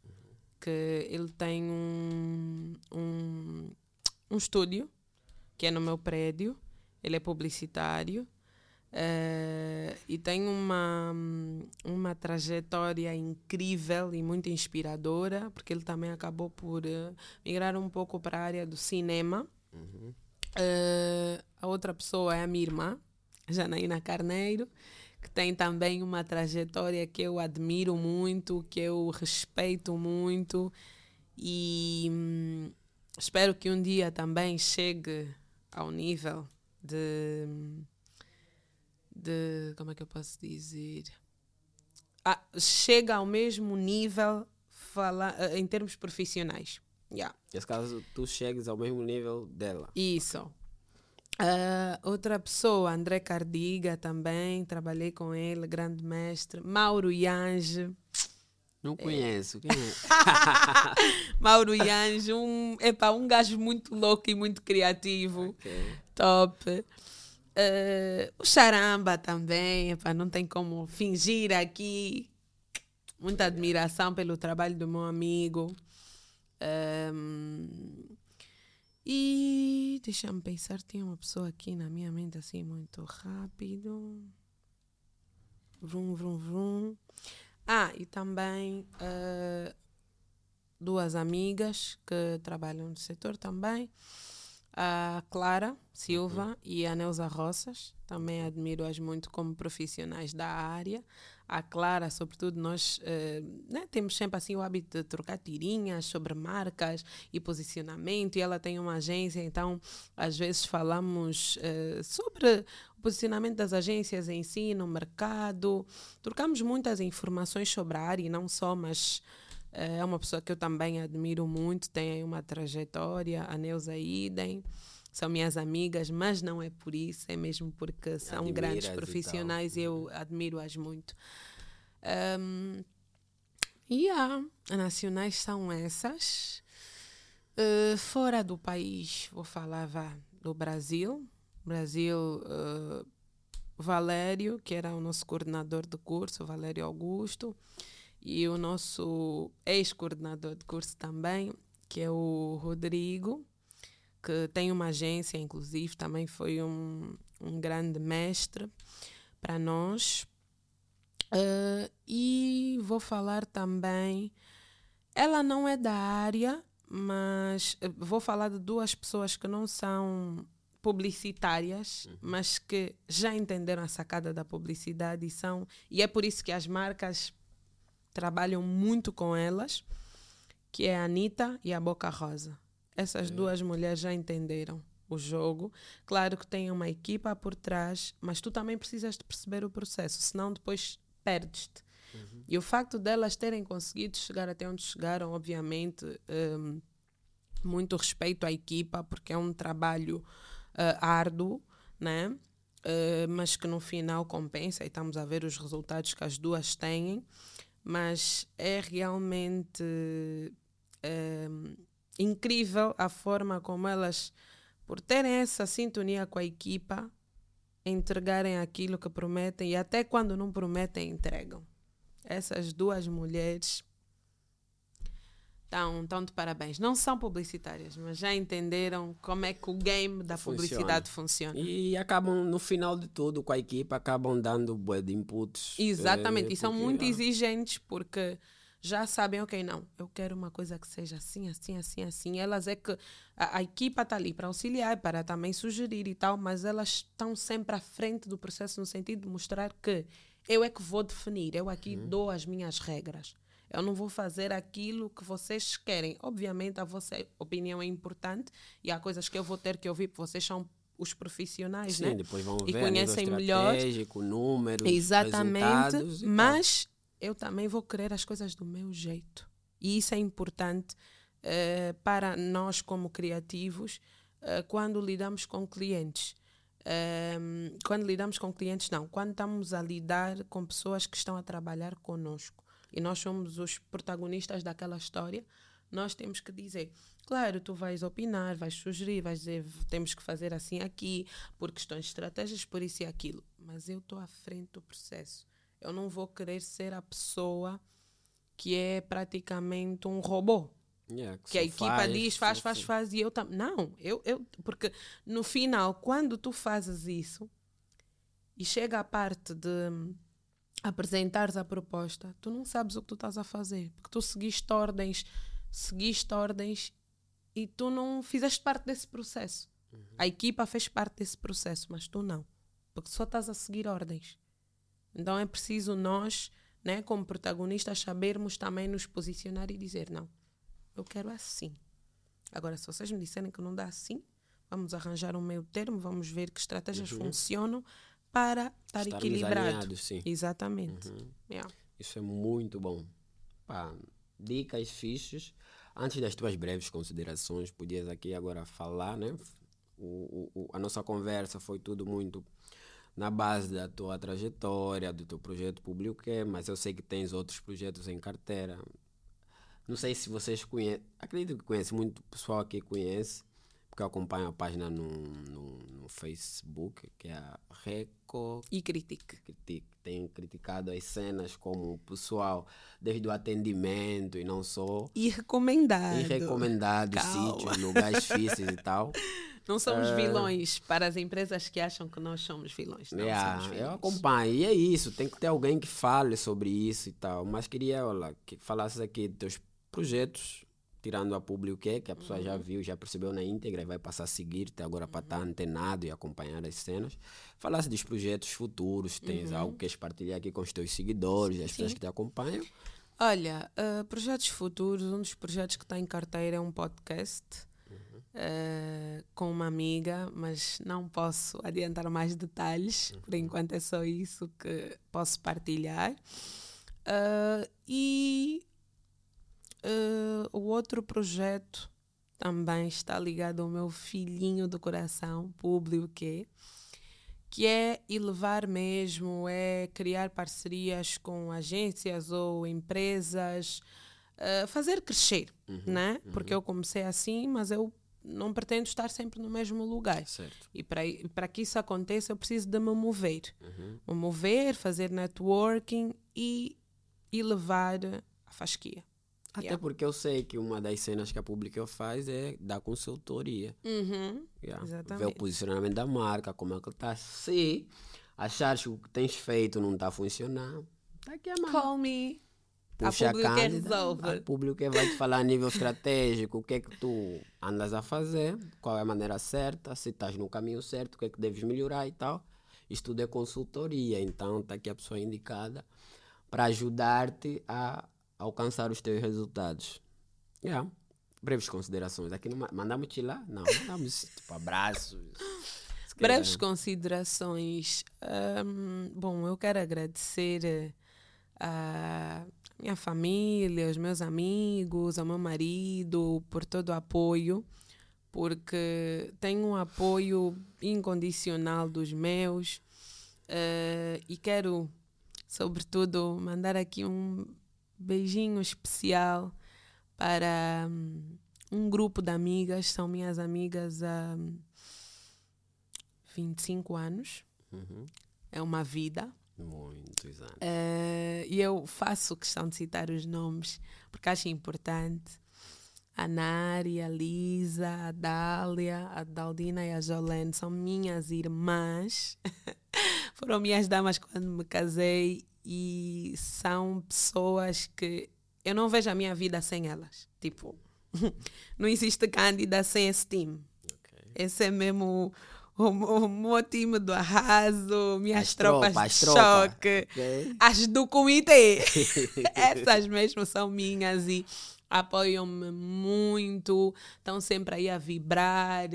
que ele tem um, um, um estúdio, que é no meu prédio. Ele é publicitário. eh, e tem uma, uma trajetória incrível e muito inspiradora, porque ele também acabou por eh, migrar um pouco para a área do cinema. Eh, a outra pessoa é a minha irmã, Janaína Carneiro, que tem também uma trajetória que eu admiro muito, que eu respeito muito e hum, espero que um dia também chegue ao nível de. de como é que eu posso dizer? Ah, chega ao mesmo nível fala, eh, em termos profissionais. Yeah. Nesse caso, tu chegues ao mesmo nível dela. Isso. Ah, outra pessoa, André Cardiga também, trabalhei com ele, grande mestre. Mauro Yange. Não conheço. Quem é? Mauro Yange, um, epa, um gajo muito louco e muito criativo. Ok. Top. Ah, o Charamba também, epa, não tem como fingir aqui. Muita admiração pelo trabalho do meu amigo. Ahm, e deixa-me pensar, tem uma pessoa aqui na minha mente assim muito rápido. Vrum, vrum, vrum. Ah, e também ah, duas amigas que trabalham no setor também. A Clara Silva e a Neuza Roças. Também admiro-as muito como profissionais da área. A Clara, sobretudo, nós eh, né, temos sempre assim o hábito de trocar tirinhas sobre marcas e posicionamento. E ela tem uma agência, então às vezes falamos eh, sobre o posicionamento das agências em si, no mercado. Trocamos muitas informações sobre a área e não só, mas eh, é uma pessoa que eu também admiro muito, tem aí uma trajetória, a Neuza Idem. São minhas amigas, mas não é por isso, é mesmo porque são Admiras grandes e profissionais e eu admiro-as muito. Um, e yeah, as nacionais são essas. Uh, fora do país, vou falar vá, do Brasil. Brasil, uh, Valério, que era o nosso coordenador do curso, Valério Augusto, e o nosso ex-coordenador de curso também, que é o Rodrigo. Que tem uma agência, inclusive, também foi um, um grande mestre para nós. Uh, e vou falar também. Ela não é da área, mas vou falar de duas pessoas que não são publicitárias, uhum. mas que já entenderam a sacada da publicidade e são e é por isso que as marcas trabalham muito com elas, que é a Anitta e a Boca Rosa. Essas é. duas mulheres já entenderam o jogo. Claro que tem uma equipa por trás, mas tu também precisas de perceber o processo, senão depois perdes-te. Uhum. E o facto delas terem conseguido chegar até onde chegaram, obviamente, um, muito respeito à equipa, porque é um trabalho uh, árduo, né? Uh, mas que no final compensa e estamos a ver os resultados que as duas têm. Mas é realmente uh, incrível a forma como elas, por terem essa sintonia com a equipa, entregarem aquilo que prometem e até quando não prometem, entregam. Essas duas mulheres Estão, estão de parabéns. Não são publicitárias, mas já entenderam como é que o game da funciona. publicidade funciona. E acabam, no final de tudo, com a equipa, acabam dando de inputs. Exatamente. É, e são muito exigentes porque já sabem, ok, não, eu quero uma coisa que seja assim, assim, assim, assim. Elas é que a, a equipa está ali para auxiliar, para também sugerir e tal, mas elas estão sempre à frente do processo no sentido de mostrar que eu é que vou definir, eu aqui uhum. dou as minhas regras. Eu não vou fazer aquilo que vocês querem. Obviamente, a vossa opinião é importante e há coisas que eu vou ter que ouvir, porque vocês são os profissionais, Sim, né? depois vão e ver conhecem melhor. números, Exatamente. Mas eu também vou querer as coisas do meu jeito. E isso é importante uh, para nós, como criativos, uh, quando lidamos com clientes. Uh, quando lidamos com clientes, não. Quando estamos a lidar com pessoas que estão a trabalhar conosco e nós somos os protagonistas daquela história, nós temos que dizer, claro, tu vais opinar, vais sugerir, vais dizer, temos que fazer assim aqui, por questões de estratégias, por isso e aquilo. Mas eu estou à frente do processo. Eu não vou querer ser a pessoa que é praticamente um robô. Yeah, que, que a equipa faz, diz, faz, faz, faz, e eu também. Não, eu, eu, porque no final, quando tu fazes isso e chega a parte de apresentares a proposta, tu não sabes o que tu estás a fazer, porque tu seguiste ordens, seguiste ordens e tu não fizeste parte desse processo. Uhum. A equipa fez parte desse processo, mas tu não, porque só estás a seguir ordens. Então é preciso nós, né, como protagonistas, sabermos também nos posicionar e dizer: não, eu quero assim. Agora, se vocês me disserem que não dá assim, vamos arranjar um meio termo, vamos ver que estratégias uhum. funcionam para estar Estarmos equilibrado. Sim. Exatamente. Uhum. Yeah. Isso é muito bom. Pá, dicas fixas. Antes das tuas breves considerações, podias aqui agora falar, né? O, o, a nossa conversa foi tudo muito na base da tua trajetória, do teu projeto público, que é, mas eu sei que tens outros projetos em carteira. Não sei se vocês conhecem, acredito que conhece, muito pessoal aqui conhece, porque eu acompanho a página no, no, no Facebook, que é a Reco. E critique. critique. Tem criticado as cenas como o pessoal, desde o atendimento e não só. E recomendado. E recomendado sítios, lugares difíceis e tal. Não somos uh, vilões para as empresas que acham que nós somos vilões. Não yeah, somos vilões. Eu acompanho. E é isso. Tem que ter alguém que fale sobre isso e tal. Mas queria olha, que falasses aqui dos teus projetos tirando a público que que a pessoa uhum. já viu, já percebeu na íntegra e vai passar a seguir, até agora uhum. para estar antenado e acompanhar as cenas. Falasse dos projetos futuros, tens uhum. algo que queres partilhar aqui com os teus seguidores, as Sim. pessoas que te acompanham? Olha, uh, projetos futuros, um dos projetos que está em carteira é um podcast uh, com uma amiga, mas não posso adiantar mais detalhes, por uhum. enquanto é só isso que posso partilhar. Uh, e Uh, o outro projeto também está ligado ao meu filhinho do coração, Público, que, que é elevar mesmo, é criar parcerias com agências ou empresas, uh, fazer crescer, uhum, né? Uhum. Porque eu comecei assim, mas eu não pretendo estar sempre no mesmo lugar. Certo. E para que isso aconteça, eu preciso de me mover. Uhum. Me mover, fazer networking e elevar a fasquia. Até Yeah. porque eu sei que uma das cenas que a Pública faz é dar consultoria. Uhum. Yeah. Ver o posicionamento da marca, como é que está. Se achares que o que tens feito não está a funcionar, tá aqui a mão. Call me. A Puxa público que Cândida, resolve. A público vai te falar a nível estratégico, o que é que tu andas a fazer, qual é a maneira certa, se estás no caminho certo, o que é que deves melhorar e tal. Isto tudo é consultoria, então está aqui a pessoa indicada para ajudar-te a alcançar os teus resultados. Yeah. Breves considerações. Aqui não ma- mandamos te lá? Não, mandamos tipo abraços. Breves considerações. Ahm, bom, eu quero agradecer eh, a minha família, os meus amigos, ao meu marido por todo o apoio, porque tenho um apoio incondicional dos meus eh, e quero, sobretudo, mandar aqui um beijinho especial para hum, um grupo de amigas, são minhas amigas há 25 anos, Uhum. é uma vida. Muitos anos. Eh, e eu faço questão de citar os nomes porque acho importante. A Nari, a Lisa, a Dália, a Daldina e a Jolene são minhas irmãs. Foram minhas damas quando me casei e são pessoas que eu não vejo a minha vida sem elas. Tipo, não existe Cândida sem esse time. Ok. Esse é mesmo o, meu time do arraso, minhas As tropas tropas, as de choque, as do comitê. Essas mesmo são minhas e apoiam-me muito, estão sempre aí a vibrar,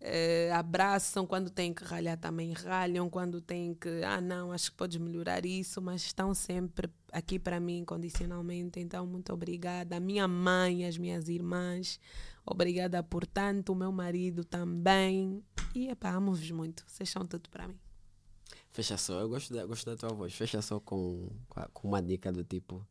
eh, abraçam quando tem que ralhar também ralham, quando tem que, ah não, acho que podes melhorar isso, mas estão sempre aqui para mim incondicionalmente, então muito obrigada. A minha mãe, as minhas irmãs, obrigada por tanto, o meu marido também. E epá, amo-vos muito, vocês são tudo para mim. Fecha só, eu gosto da, gosto da tua voz. Fecha só com, com uma dica do tipo: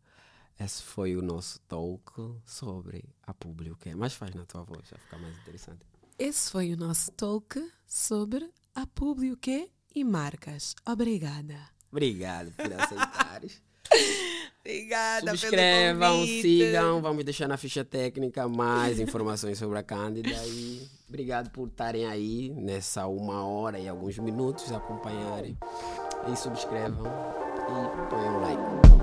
esse foi o nosso talk sobre a público. Mas faz na tua voz, vai ficar mais interessante. Esse foi o nosso talk sobre a público e marcas. Obrigada. Obrigado por aceitares. Obrigada Subscrevam, sigam. Vamos deixar na ficha técnica mais informações sobre a Cândida. E obrigado por estarem aí nessa uma hora e alguns minutos acompanharem. E subscrevam e ponham um like.